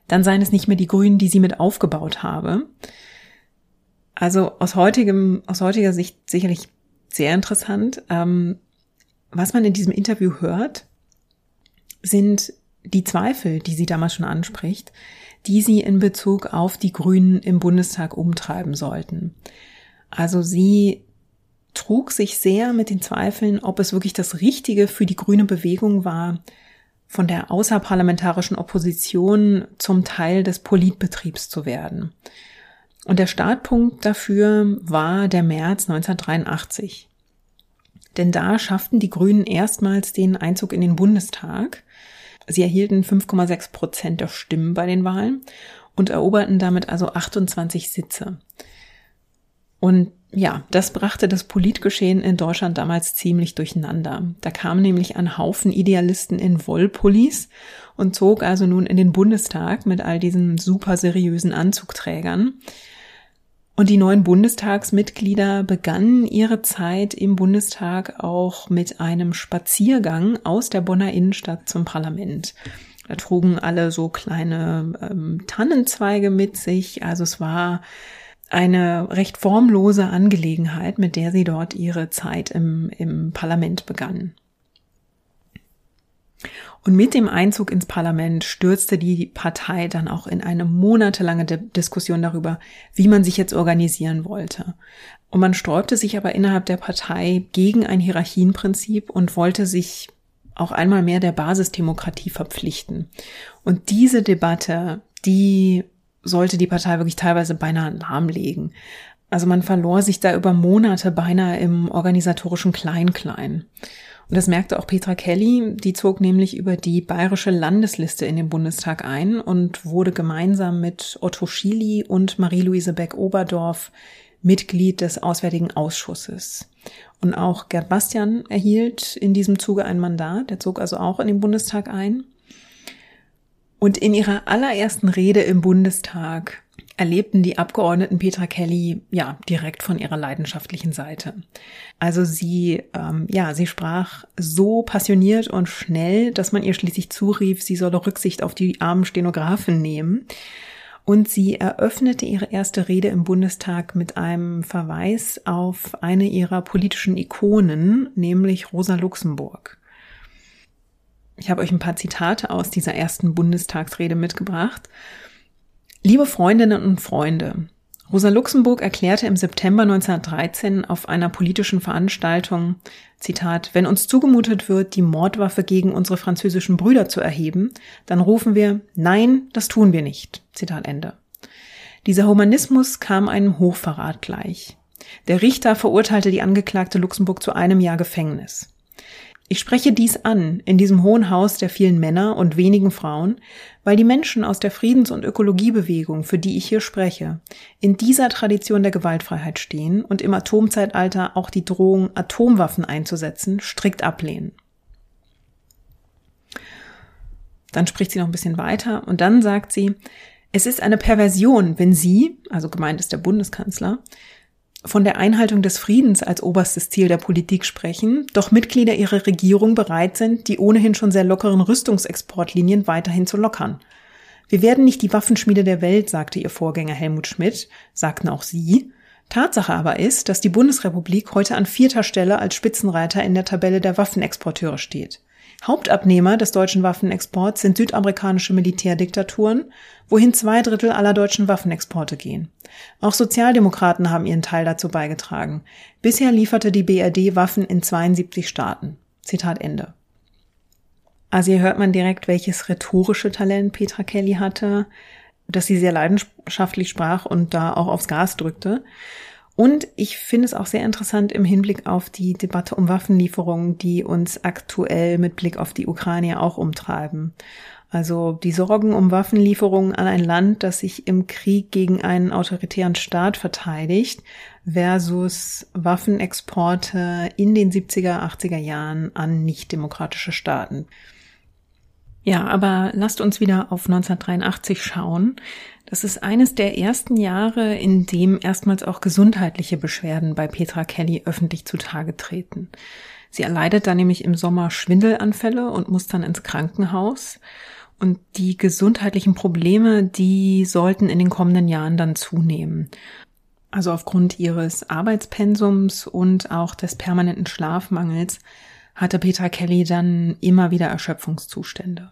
dann seien es nicht mehr die Grünen, die sie mit aufgebaut habe. Also aus heutigem, aus heutiger Sicht sicherlich sehr interessant. Ähm, was man in diesem Interview hört, sind die Zweifel, die sie damals schon anspricht, die sie in Bezug auf die Grünen im Bundestag umtreiben sollten. Also sie trug sich sehr mit den Zweifeln, ob es wirklich das Richtige für die grüne Bewegung war, von der außerparlamentarischen Opposition zum Teil des Politbetriebs zu werden. Und der Startpunkt dafür war der März 1983. Denn da schafften die Grünen erstmals den Einzug in den Bundestag. Sie erhielten 5,6 Prozent der Stimmen bei den Wahlen und eroberten damit also 28 Sitze. Und ja, das brachte das Politgeschehen in Deutschland damals ziemlich durcheinander. Da kam nämlich ein Haufen Idealisten in Wollpullis und zog also nun in den Bundestag mit all diesen super seriösen Anzugträgern. Und die neuen Bundestagsmitglieder begannen ihre Zeit im Bundestag auch mit einem Spaziergang aus der Bonner Innenstadt zum Parlament. Da trugen alle so kleine ähm, Tannenzweige mit sich. Also es war eine recht formlose Angelegenheit, mit der sie dort ihre Zeit im, im Parlament begannen. Und mit dem Einzug ins Parlament stürzte die Partei dann auch in eine monatelange Diskussion darüber, wie man sich jetzt organisieren wollte. Und man sträubte sich aber innerhalb der Partei gegen ein Hierarchienprinzip und wollte sich auch einmal mehr der Basisdemokratie verpflichten. Und diese Debatte, die sollte die Partei wirklich teilweise beinahe lahmlegen. Also man verlor sich da über Monate beinahe im organisatorischen Klein-Klein. Und das merkte auch Petra Kelly, die zog nämlich über die bayerische Landesliste in den Bundestag ein und wurde gemeinsam mit Otto Schily und Marie-Louise Beck-Oberdorf Mitglied des Auswärtigen Ausschusses. Und auch Gerd Bastian erhielt in diesem Zuge ein Mandat, der zog also auch in den Bundestag ein. Und in ihrer allerersten Rede im Bundestag erlebten die Abgeordneten Petra Kelly ja direkt von ihrer leidenschaftlichen Seite. Also sie, ähm, ja, sie sprach so passioniert und schnell, dass man ihr schließlich zurief, sie solle Rücksicht auf die armen Stenografen nehmen. Und sie eröffnete ihre erste Rede im Bundestag mit einem Verweis auf eine ihrer politischen Ikonen, nämlich Rosa Luxemburg. Ich habe euch ein paar Zitate aus dieser ersten Bundestagsrede mitgebracht. Liebe Freundinnen und Freunde, Rosa Luxemburg erklärte im September 1913 auf einer politischen Veranstaltung, Zitat, wenn uns zugemutet wird, die Mordwaffe gegen unsere französischen Brüder zu erheben, dann rufen wir, nein, das tun wir nicht. Zitat Ende. Dieser Humanismus kam einem Hochverrat gleich. Der Richter verurteilte die Angeklagte Luxemburg zu einem Jahr Gefängnis. Ich spreche dies an in diesem hohen Haus der vielen Männer und wenigen Frauen, weil die Menschen aus der Friedens- und Ökologiebewegung, für die ich hier spreche, in dieser Tradition der Gewaltfreiheit stehen und im Atomzeitalter auch die Drohung, Atomwaffen einzusetzen, strikt ablehnen. Dann spricht sie noch ein bisschen weiter und dann sagt sie, es ist eine Perversion, wenn Sie, also gemeint ist der Bundeskanzler, von der Einhaltung des Friedens als oberstes Ziel der Politik sprechen, doch Mitglieder ihrer Regierung bereit sind, die ohnehin schon sehr lockeren Rüstungsexportlinien weiterhin zu lockern. Wir werden nicht die Waffenschmiede der Welt, sagte ihr Vorgänger Helmut Schmidt, sagten auch sie. Tatsache aber ist, dass die Bundesrepublik heute an vierter Stelle als Spitzenreiter in der Tabelle der Waffenexporteure steht. Hauptabnehmer des deutschen Waffenexports sind südamerikanische Militärdiktaturen, wohin zwei Drittel aller deutschen Waffenexporte gehen. Auch Sozialdemokraten haben ihren Teil dazu beigetragen. Bisher lieferte die BRD Waffen in 72 Staaten. Zitat Ende. Also hier hört man direkt, welches rhetorische Talent Petra Kelly hatte, dass sie sehr leidenschaftlich sprach und da auch aufs Gas drückte. Und ich finde es auch sehr interessant im Hinblick auf die Debatte um Waffenlieferungen, die uns aktuell mit Blick auf die Ukraine auch umtreiben. Also die Sorgen um Waffenlieferungen an ein Land, das sich im Krieg gegen einen autoritären Staat verteidigt, versus Waffenexporte in den 70er, 80er Jahren an nichtdemokratische Staaten. Ja, aber lasst uns wieder auf 1983 schauen. Das ist eines der ersten Jahre, in dem erstmals auch gesundheitliche Beschwerden bei Petra Kelly öffentlich zutage treten. Sie erleidet dann nämlich im Sommer Schwindelanfälle und muss dann ins Krankenhaus. Und die gesundheitlichen Probleme, die sollten in den kommenden Jahren dann zunehmen. Also aufgrund ihres Arbeitspensums und auch des permanenten Schlafmangels hatte Petra Kelly dann immer wieder Erschöpfungszustände.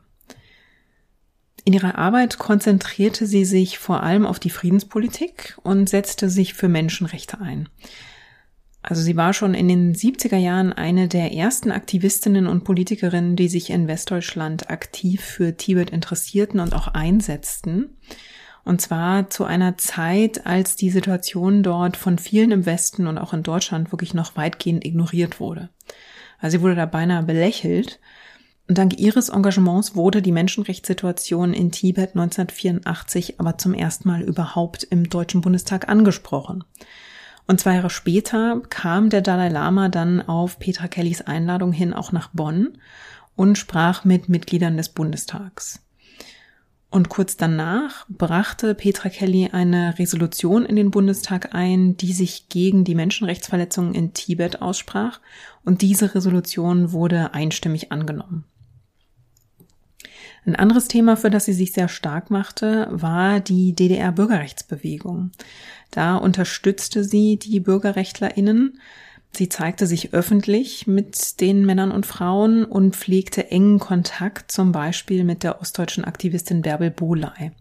In ihrer Arbeit konzentrierte sie sich vor allem auf die Friedenspolitik und setzte sich für Menschenrechte ein. Also sie war schon in den 70er Jahren eine der ersten Aktivistinnen und Politikerinnen, die sich in Westdeutschland aktiv für Tibet interessierten und auch einsetzten. Und zwar zu einer Zeit, als die Situation dort von vielen im Westen und auch in Deutschland wirklich noch weitgehend ignoriert wurde. Also sie wurde da beinahe belächelt Und dank ihres Engagements wurde die Menschenrechtssituation in Tibet 1984 aber zum ersten Mal überhaupt im Deutschen Bundestag angesprochen. Und zwei Jahre später kam der Dalai Lama dann auf Petra Kellys Einladung hin auch nach Bonn und sprach mit Mitgliedern des Bundestags. Und kurz danach brachte Petra Kelly eine Resolution in den Bundestag ein, die sich gegen die Menschenrechtsverletzungen in Tibet aussprach. Und diese Resolution wurde einstimmig angenommen. Ein anderes Thema, für das sie sich sehr stark machte, war die DDR-Bürgerrechtsbewegung. Da unterstützte sie die Bürgerrechtlerinnen. Sie zeigte sich öffentlich mit den Männern und Frauen und pflegte engen Kontakt zum Beispiel mit der ostdeutschen Aktivistin Bärbel Bohley.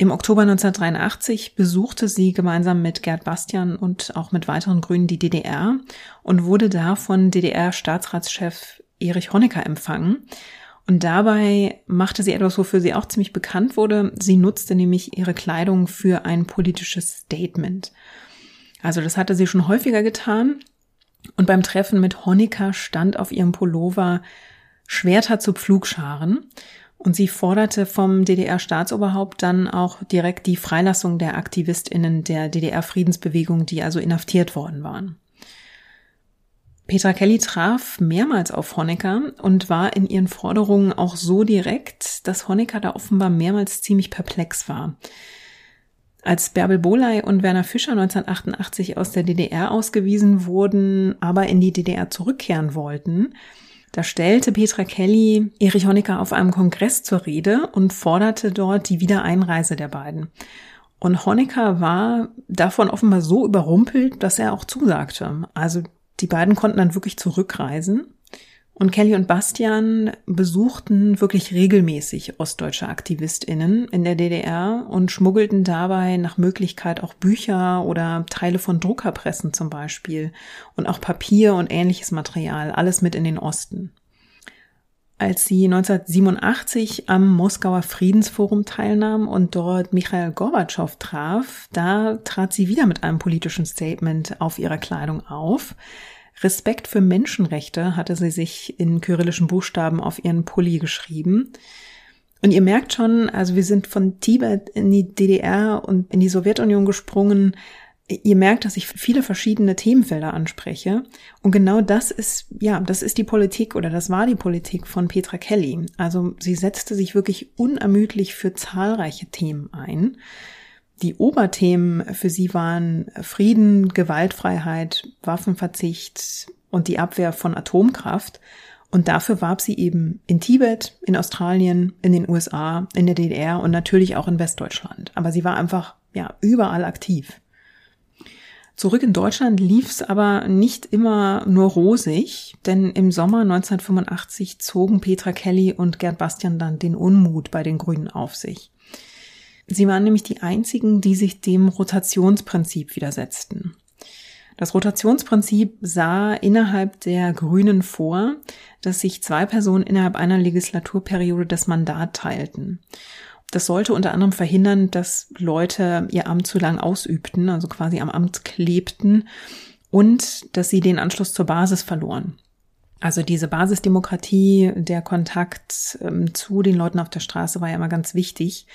Im Oktober 1983 besuchte sie gemeinsam mit Gerd Bastian und auch mit weiteren Grünen die DDR und wurde da von DDR-Staatsratschef Erich Honecker empfangen. Und dabei machte sie etwas, wofür sie auch ziemlich bekannt wurde. Sie nutzte nämlich ihre Kleidung für ein politisches Statement. Also das hatte sie schon häufiger getan. Und beim Treffen mit Honecker stand auf ihrem Pullover Schwerter zu Pflugscharen. Und sie forderte vom DDR-Staatsoberhaupt dann auch direkt die Freilassung der AktivistInnen der DDR-Friedensbewegung, die also inhaftiert worden waren. Petra Kelly traf mehrmals auf Honecker und war in ihren Forderungen auch so direkt, dass Honecker da offenbar mehrmals ziemlich perplex war. Als Bärbel Bohley und Werner Fischer 1988 aus der DDR ausgewiesen wurden, aber in die DDR zurückkehren wollten, da stellte Petra Kelly Erich Honecker auf einem Kongress zur Rede und forderte dort die Wiedereinreise der beiden. Und Honecker war davon offenbar so überrumpelt, dass er auch zusagte. Also die beiden konnten dann wirklich zurückreisen. Und Kelly und Bastian besuchten wirklich regelmäßig ostdeutsche AktivistInnen in der DDR und schmuggelten dabei nach Möglichkeit auch Bücher oder Teile von Druckerpressen zum Beispiel und auch Papier und ähnliches Material, alles mit in den Osten. Als sie 1987 am Moskauer Friedensforum teilnahm und dort Michael Gorbatschow traf, da trat sie wieder mit einem politischen Statement auf ihrer Kleidung auf. Respekt für Menschenrechte hatte sie sich in kyrillischen Buchstaben auf ihren Pulli geschrieben. Und ihr merkt schon, also wir sind von Tibet in die DDR und in die Sowjetunion gesprungen, ihr merkt, dass ich viele verschiedene Themenfelder anspreche. Und genau das ist, ja, das ist die Politik oder das war die Politik von Petra Kelly. Also sie setzte sich wirklich unermüdlich für zahlreiche Themen ein. Die Oberthemen für sie waren Frieden, Gewaltfreiheit, Waffenverzicht und die Abwehr von Atomkraft. Und dafür warb sie eben in Tibet, in Australien, in den USA, in der DDR und natürlich auch in Westdeutschland. Aber sie war einfach, ja, überall aktiv. Zurück in Deutschland lief es aber nicht immer nur rosig, denn im Sommer 1985 zogen Petra Kelly und Gerd Bastian dann den Unmut bei den Grünen auf sich. Sie waren nämlich die einzigen, die sich dem Rotationsprinzip widersetzten. Das Rotationsprinzip sah innerhalb der Grünen vor, dass sich zwei Personen innerhalb einer Legislaturperiode das Mandat teilten. Das sollte unter anderem verhindern, dass Leute ihr Amt zu lang ausübten, also quasi am Amt klebten und dass sie den Anschluss zur Basis verloren. Also diese Basisdemokratie, der Kontakt ähm, zu den Leuten auf der Straße war ja immer ganz wichtig.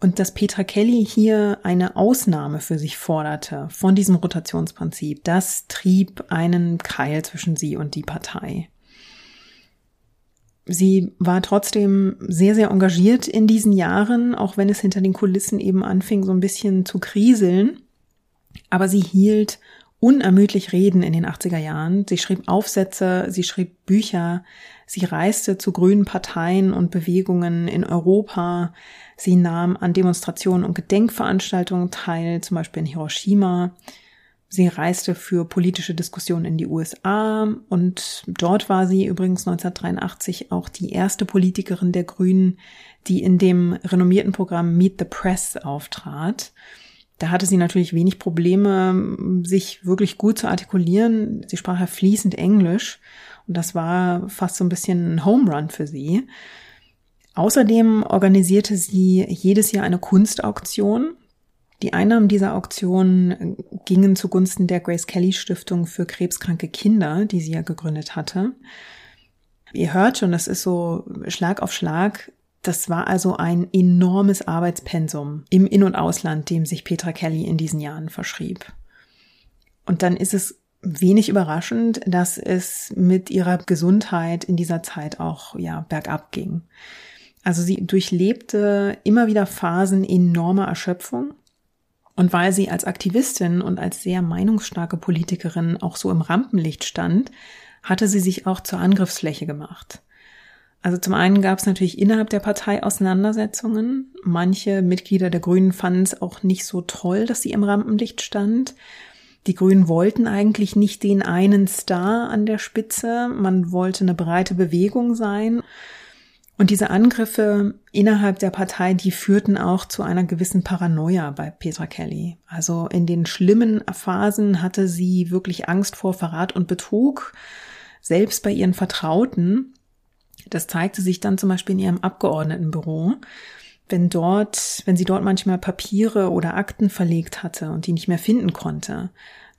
Und dass Petra Kelly hier eine Ausnahme für sich forderte von diesem Rotationsprinzip, das trieb einen Keil zwischen sie und die Partei. Sie war trotzdem sehr, sehr engagiert in diesen Jahren, auch wenn es hinter den Kulissen eben anfing, so ein bisschen zu kriseln. Aber sie hielt unermüdlich Reden in den 80er Jahren. Sie schrieb Aufsätze, sie schrieb Bücher, sie reiste zu grünen Parteien und Bewegungen in Europa. Sie nahm an Demonstrationen und Gedenkveranstaltungen teil, zum Beispiel in Hiroshima. Sie reiste für politische Diskussionen in die USA und dort war sie übrigens 1983 auch die erste Politikerin der Grünen, die in dem renommierten Programm Meet the Press auftrat. Da hatte sie natürlich wenig Probleme, sich wirklich gut zu artikulieren. Sie sprach ja fließend Englisch und das war fast so ein bisschen ein Home Run für sie. Außerdem organisierte sie jedes Jahr eine Kunstauktion die Einnahmen dieser Auktion äh, gingen zugunsten der Grace Kelly Stiftung für krebskranke Kinder, die sie ja gegründet hatte. Ihr hört schon, das ist so Schlag auf Schlag. Das war also ein enormes Arbeitspensum im In- und Ausland, dem sich Petra Kelly in diesen Jahren verschrieb. Und dann ist es wenig überraschend, dass es mit ihrer Gesundheit in dieser Zeit auch ja bergab ging. Also sie durchlebte immer wieder Phasen enormer Erschöpfung. Und weil sie als Aktivistin und als sehr meinungsstarke Politikerin auch so im Rampenlicht stand, hatte sie sich auch zur Angriffsfläche gemacht. Also zum einen gab es natürlich innerhalb der Partei Auseinandersetzungen. Manche Mitglieder der Grünen fanden es auch nicht so toll, dass sie im Rampenlicht stand. Die Grünen wollten eigentlich nicht den einen Star an der Spitze, man wollte eine breite Bewegung sein. Und diese Angriffe innerhalb der Partei, die führten auch zu einer gewissen Paranoia bei Petra Kelly. Also in den schlimmen Phasen hatte sie wirklich Angst vor Verrat und Betrug, selbst bei ihren Vertrauten. Das zeigte sich dann zum Beispiel in ihrem Abgeordnetenbüro wenn dort, wenn sie dort manchmal Papiere oder Akten verlegt hatte und die nicht mehr finden konnte,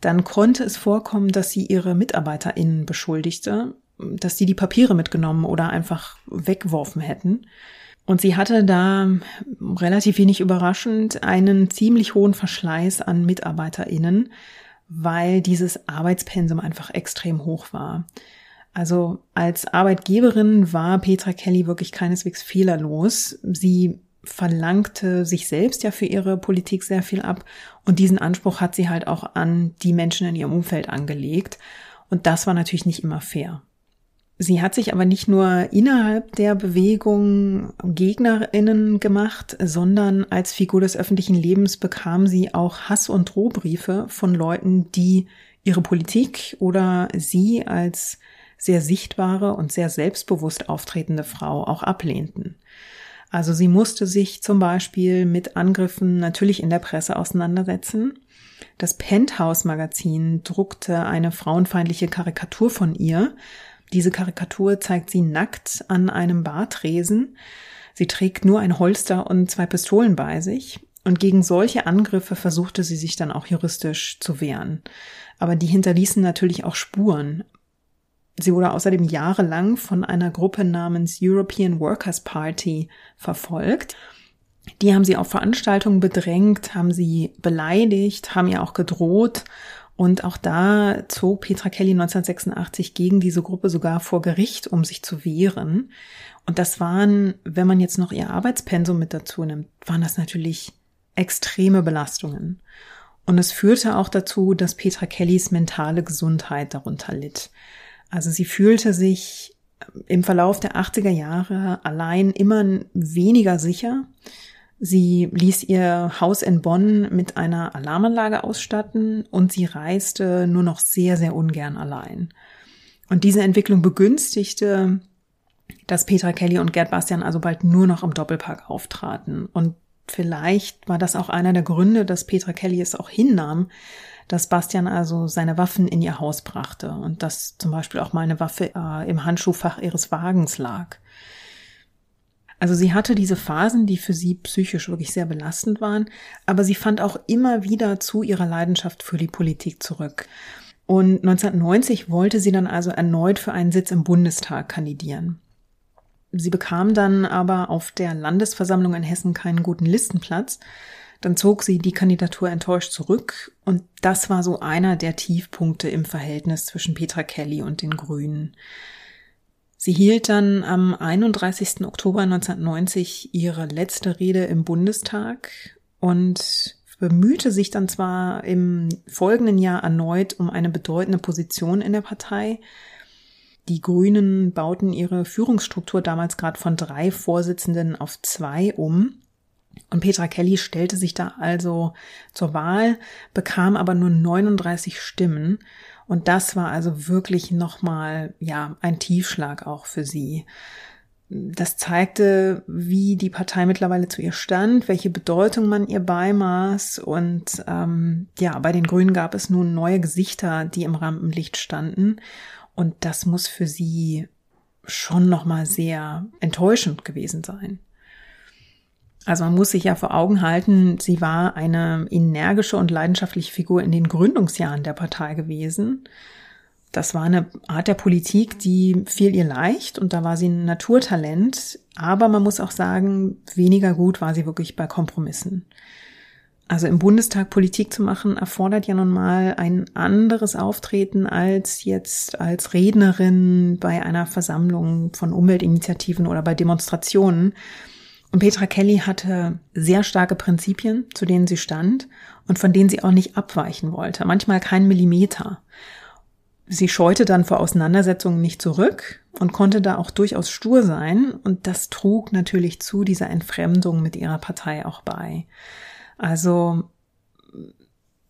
dann konnte es vorkommen, dass sie ihre MitarbeiterInnen beschuldigte, dass sie die Papiere mitgenommen oder einfach weggeworfen hätten. Und sie hatte da relativ wenig überraschend einen ziemlich hohen Verschleiß an MitarbeiterInnen, weil dieses Arbeitspensum einfach extrem hoch war. Also als Arbeitgeberin war Petra Kelly wirklich keineswegs fehlerlos. Sie verlangte sich selbst ja für ihre Politik sehr viel ab und diesen Anspruch hat sie halt auch an die Menschen in ihrem Umfeld angelegt und das war natürlich nicht immer fair. Sie hat sich aber nicht nur innerhalb der Bewegung Gegnerinnen gemacht, sondern als Figur des öffentlichen Lebens bekam sie auch Hass- und Drohbriefe von Leuten, die ihre Politik oder sie als sehr sichtbare und sehr selbstbewusst auftretende Frau auch ablehnten. Also sie musste sich zum Beispiel mit Angriffen natürlich in der Presse auseinandersetzen. Das Penthouse Magazin druckte eine frauenfeindliche Karikatur von ihr. Diese Karikatur zeigt sie nackt an einem Bartresen. Sie trägt nur ein Holster und zwei Pistolen bei sich. Und gegen solche Angriffe versuchte sie sich dann auch juristisch zu wehren. Aber die hinterließen natürlich auch Spuren. Sie wurde außerdem jahrelang von einer Gruppe namens European Workers Party verfolgt. Die haben sie auf Veranstaltungen bedrängt, haben sie beleidigt, haben ihr auch gedroht. Und auch da zog Petra Kelly 1986 gegen diese Gruppe sogar vor Gericht, um sich zu wehren. Und das waren, wenn man jetzt noch ihr Arbeitspensum mit dazu nimmt, waren das natürlich extreme Belastungen. Und es führte auch dazu, dass Petra Kellys mentale Gesundheit darunter litt. Also sie fühlte sich im Verlauf der 80er Jahre allein immer weniger sicher. Sie ließ ihr Haus in Bonn mit einer Alarmanlage ausstatten und sie reiste nur noch sehr, sehr ungern allein. Und diese Entwicklung begünstigte, dass Petra Kelly und Gerd Bastian also bald nur noch im Doppelpark auftraten. Und vielleicht war das auch einer der Gründe, dass Petra Kelly es auch hinnahm, dass Bastian also seine Waffen in ihr Haus brachte und dass zum Beispiel auch mal eine Waffe äh, im Handschuhfach ihres Wagens lag. Also sie hatte diese Phasen, die für sie psychisch wirklich sehr belastend waren, aber sie fand auch immer wieder zu ihrer Leidenschaft für die Politik zurück. Und 1990 wollte sie dann also erneut für einen Sitz im Bundestag kandidieren. Sie bekam dann aber auf der Landesversammlung in Hessen keinen guten Listenplatz dann zog sie die Kandidatur enttäuscht zurück und das war so einer der Tiefpunkte im Verhältnis zwischen Petra Kelly und den Grünen. Sie hielt dann am 31. Oktober 1990 ihre letzte Rede im Bundestag und bemühte sich dann zwar im folgenden Jahr erneut um eine bedeutende Position in der Partei. Die Grünen bauten ihre Führungsstruktur damals gerade von drei Vorsitzenden auf zwei um. Und Petra Kelly stellte sich da also zur Wahl, bekam aber nur 39 Stimmen. Und das war also wirklich nochmal, ja, ein Tiefschlag auch für sie. Das zeigte, wie die Partei mittlerweile zu ihr stand, welche Bedeutung man ihr beimaß. Und ähm, ja, bei den Grünen gab es nun neue Gesichter, die im Rampenlicht standen. Und das muss für sie schon nochmal sehr enttäuschend gewesen sein. Also man muss sich ja vor Augen halten, sie war eine energische und leidenschaftliche Figur in den Gründungsjahren der Partei gewesen. Das war eine Art der Politik, die fiel ihr leicht und da war sie ein Naturtalent. Aber man muss auch sagen, weniger gut war sie wirklich bei Kompromissen. Also im Bundestag Politik zu machen, erfordert ja nun mal ein anderes Auftreten als jetzt als Rednerin bei einer Versammlung von Umweltinitiativen oder bei Demonstrationen. Und Petra Kelly hatte sehr starke Prinzipien, zu denen sie stand und von denen sie auch nicht abweichen wollte, manchmal keinen Millimeter. Sie scheute dann vor Auseinandersetzungen nicht zurück und konnte da auch durchaus stur sein und das trug natürlich zu dieser Entfremdung mit ihrer Partei auch bei. Also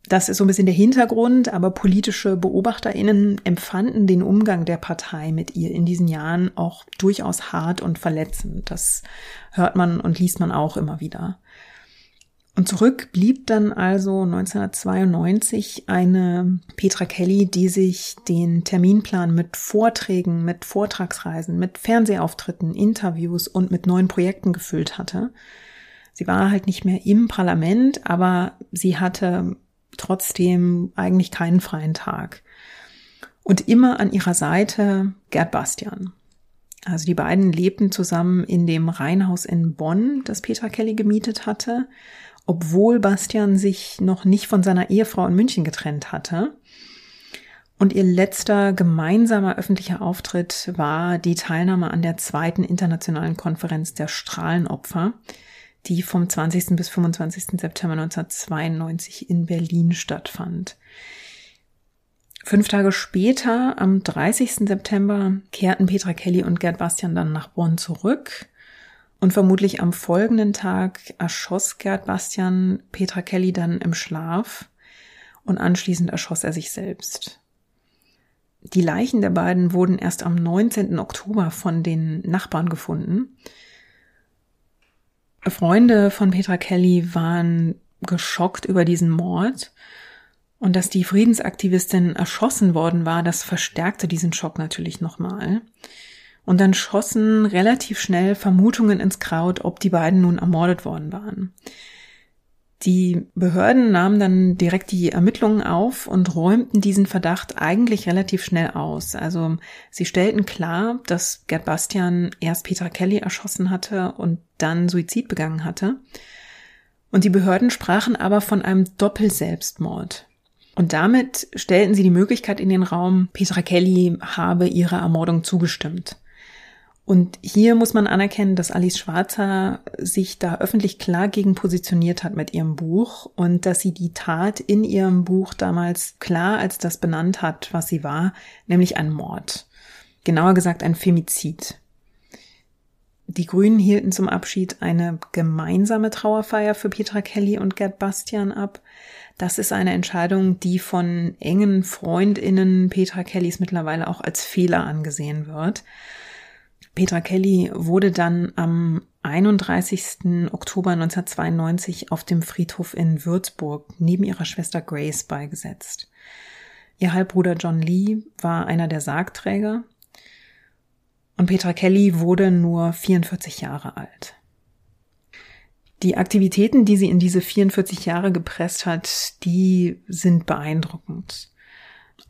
das ist so ein bisschen der Hintergrund, aber politische Beobachterinnen empfanden den Umgang der Partei mit ihr in diesen Jahren auch durchaus hart und verletzend. Das hört man und liest man auch immer wieder. Und zurück blieb dann also 1992 eine Petra Kelly, die sich den Terminplan mit Vorträgen, mit Vortragsreisen, mit Fernsehauftritten, Interviews und mit neuen Projekten gefüllt hatte. Sie war halt nicht mehr im Parlament, aber sie hatte trotzdem eigentlich keinen freien Tag. Und immer an ihrer Seite Gerd Bastian. Also die beiden lebten zusammen in dem Reihenhaus in Bonn, das Petra Kelly gemietet hatte, obwohl Bastian sich noch nicht von seiner Ehefrau in München getrennt hatte. Und ihr letzter gemeinsamer öffentlicher Auftritt war die Teilnahme an der zweiten internationalen Konferenz der Strahlenopfer, die vom 20. bis 25. September 1992 in Berlin stattfand. Fünf Tage später, am 30. September, kehrten Petra Kelly und Gerd Bastian dann nach Bonn zurück. Und vermutlich am folgenden Tag erschoss Gerd Bastian Petra Kelly dann im Schlaf und anschließend erschoss er sich selbst. Die Leichen der beiden wurden erst am 19. Oktober von den Nachbarn gefunden. Freunde von Petra Kelly waren geschockt über diesen Mord. Und dass die Friedensaktivistin erschossen worden war, das verstärkte diesen Schock natürlich nochmal. Und dann schossen relativ schnell Vermutungen ins Kraut, ob die beiden nun ermordet worden waren. Die Behörden nahmen dann direkt die Ermittlungen auf und räumten diesen Verdacht eigentlich relativ schnell aus. Also sie stellten klar, dass Gerd Bastian erst Petra Kelly erschossen hatte und dann Suizid begangen hatte. Und die Behörden sprachen aber von einem Doppelselbstmord. Und damit stellten sie die Möglichkeit in den Raum, Petra Kelly habe ihrer Ermordung zugestimmt. Und hier muss man anerkennen, dass Alice Schwarzer sich da öffentlich klar gegen positioniert hat mit ihrem Buch und dass sie die Tat in ihrem Buch damals klar als das benannt hat, was sie war, nämlich ein Mord. Genauer gesagt ein Femizid. Die Grünen hielten zum Abschied eine gemeinsame Trauerfeier für Petra Kelly und Gerd Bastian ab. Das ist eine Entscheidung, die von engen Freundinnen Petra Kellys mittlerweile auch als Fehler angesehen wird. Petra Kelly wurde dann am 31. Oktober 1992 auf dem Friedhof in Würzburg neben ihrer Schwester Grace beigesetzt. Ihr Halbbruder John Lee war einer der Sargträger und Petra Kelly wurde nur 44 Jahre alt. Die Aktivitäten, die sie in diese 44 Jahre gepresst hat, die sind beeindruckend.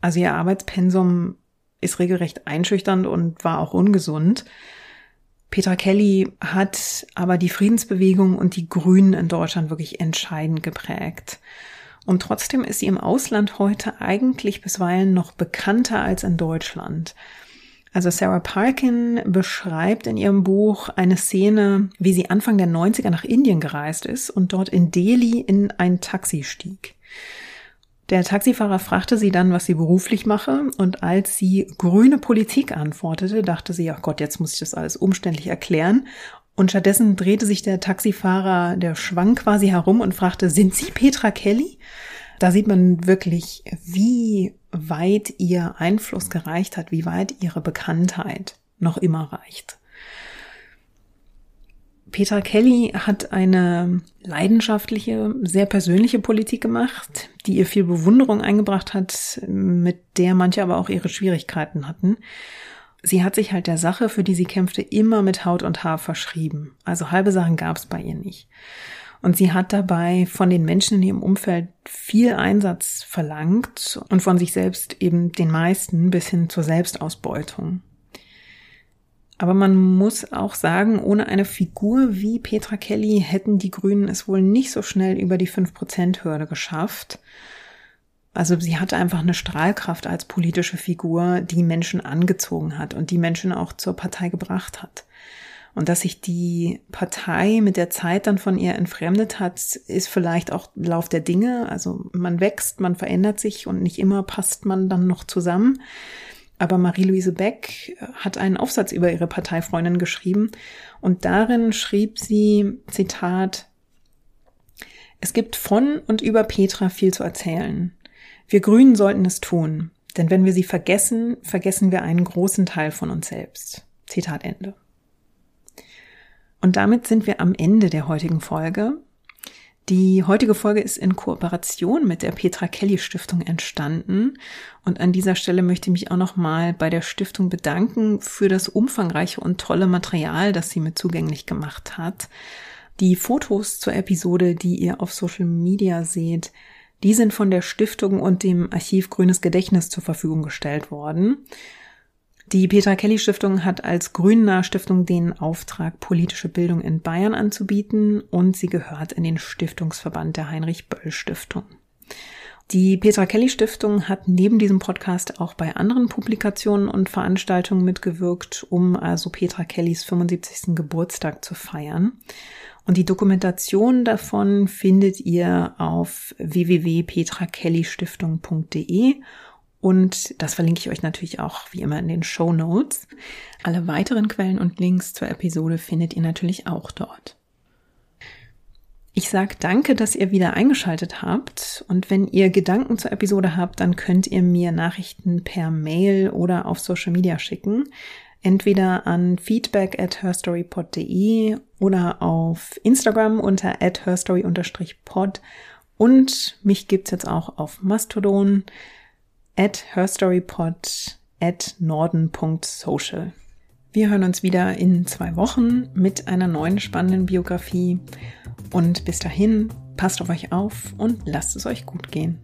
Also ihr Arbeitspensum ist regelrecht einschüchternd und war auch ungesund. Petra Kelly hat aber die Friedensbewegung und die Grünen in Deutschland wirklich entscheidend geprägt. Und trotzdem ist sie im Ausland heute eigentlich bisweilen noch bekannter als in Deutschland. Also Sarah Parkin beschreibt in ihrem Buch eine Szene, wie sie Anfang der 90er nach Indien gereist ist und dort in Delhi in ein Taxi stieg. Der Taxifahrer fragte sie dann, was sie beruflich mache, und als sie grüne Politik antwortete, dachte sie, ach Gott, jetzt muss ich das alles umständlich erklären. Und stattdessen drehte sich der Taxifahrer, der schwang quasi herum und fragte, sind Sie Petra Kelly? Da sieht man wirklich, wie weit ihr Einfluss gereicht hat, wie weit ihre Bekanntheit noch immer reicht. Petra Kelly hat eine leidenschaftliche, sehr persönliche Politik gemacht, die ihr viel Bewunderung eingebracht hat, mit der manche aber auch ihre Schwierigkeiten hatten. Sie hat sich halt der Sache, für die sie kämpfte, immer mit Haut und Haar verschrieben. Also halbe Sachen gab es bei ihr nicht. Und sie hat dabei von den Menschen in ihrem Umfeld viel Einsatz verlangt und von sich selbst eben den meisten bis hin zur Selbstausbeutung. Aber man muss auch sagen, ohne eine Figur wie Petra Kelly hätten die Grünen es wohl nicht so schnell über die 5%-Hürde geschafft. Also sie hatte einfach eine Strahlkraft als politische Figur, die Menschen angezogen hat und die Menschen auch zur Partei gebracht hat. Und dass sich die Partei mit der Zeit dann von ihr entfremdet hat, ist vielleicht auch Lauf der Dinge. Also man wächst, man verändert sich und nicht immer passt man dann noch zusammen. Aber Marie-Louise Beck hat einen Aufsatz über ihre Parteifreundin geschrieben und darin schrieb sie, Zitat, es gibt von und über Petra viel zu erzählen. Wir Grünen sollten es tun, denn wenn wir sie vergessen, vergessen wir einen großen Teil von uns selbst. Zitat Ende. Und damit sind wir am Ende der heutigen Folge. Die heutige Folge ist in Kooperation mit der Petra Kelly Stiftung entstanden und an dieser Stelle möchte ich mich auch nochmal bei der Stiftung bedanken für das umfangreiche und tolle Material, das sie mir zugänglich gemacht hat. Die Fotos zur Episode, die ihr auf Social Media seht, die sind von der Stiftung und dem Archiv Grünes Gedächtnis zur Verfügung gestellt worden. Die Petra Kelly Stiftung hat als Grüner Stiftung den Auftrag, politische Bildung in Bayern anzubieten und sie gehört in den Stiftungsverband der Heinrich Böll Stiftung. Die Petra Kelly Stiftung hat neben diesem Podcast auch bei anderen Publikationen und Veranstaltungen mitgewirkt, um also Petra Kellys 75. Geburtstag zu feiern. Und die Dokumentation davon findet ihr auf www.petrakellystiftung.de und das verlinke ich euch natürlich auch wie immer in den Show Notes. Alle weiteren Quellen und Links zur Episode findet ihr natürlich auch dort. Ich sage danke, dass ihr wieder eingeschaltet habt. Und wenn ihr Gedanken zur Episode habt, dann könnt ihr mir Nachrichten per Mail oder auf Social Media schicken. Entweder an feedback at herstorypod.de oder auf Instagram unter at herstory-pod. Und mich gibt's jetzt auch auf Mastodon at herstorypod at norden.social. Wir hören uns wieder in zwei Wochen mit einer neuen spannenden Biografie. Und bis dahin, passt auf euch auf und lasst es euch gut gehen.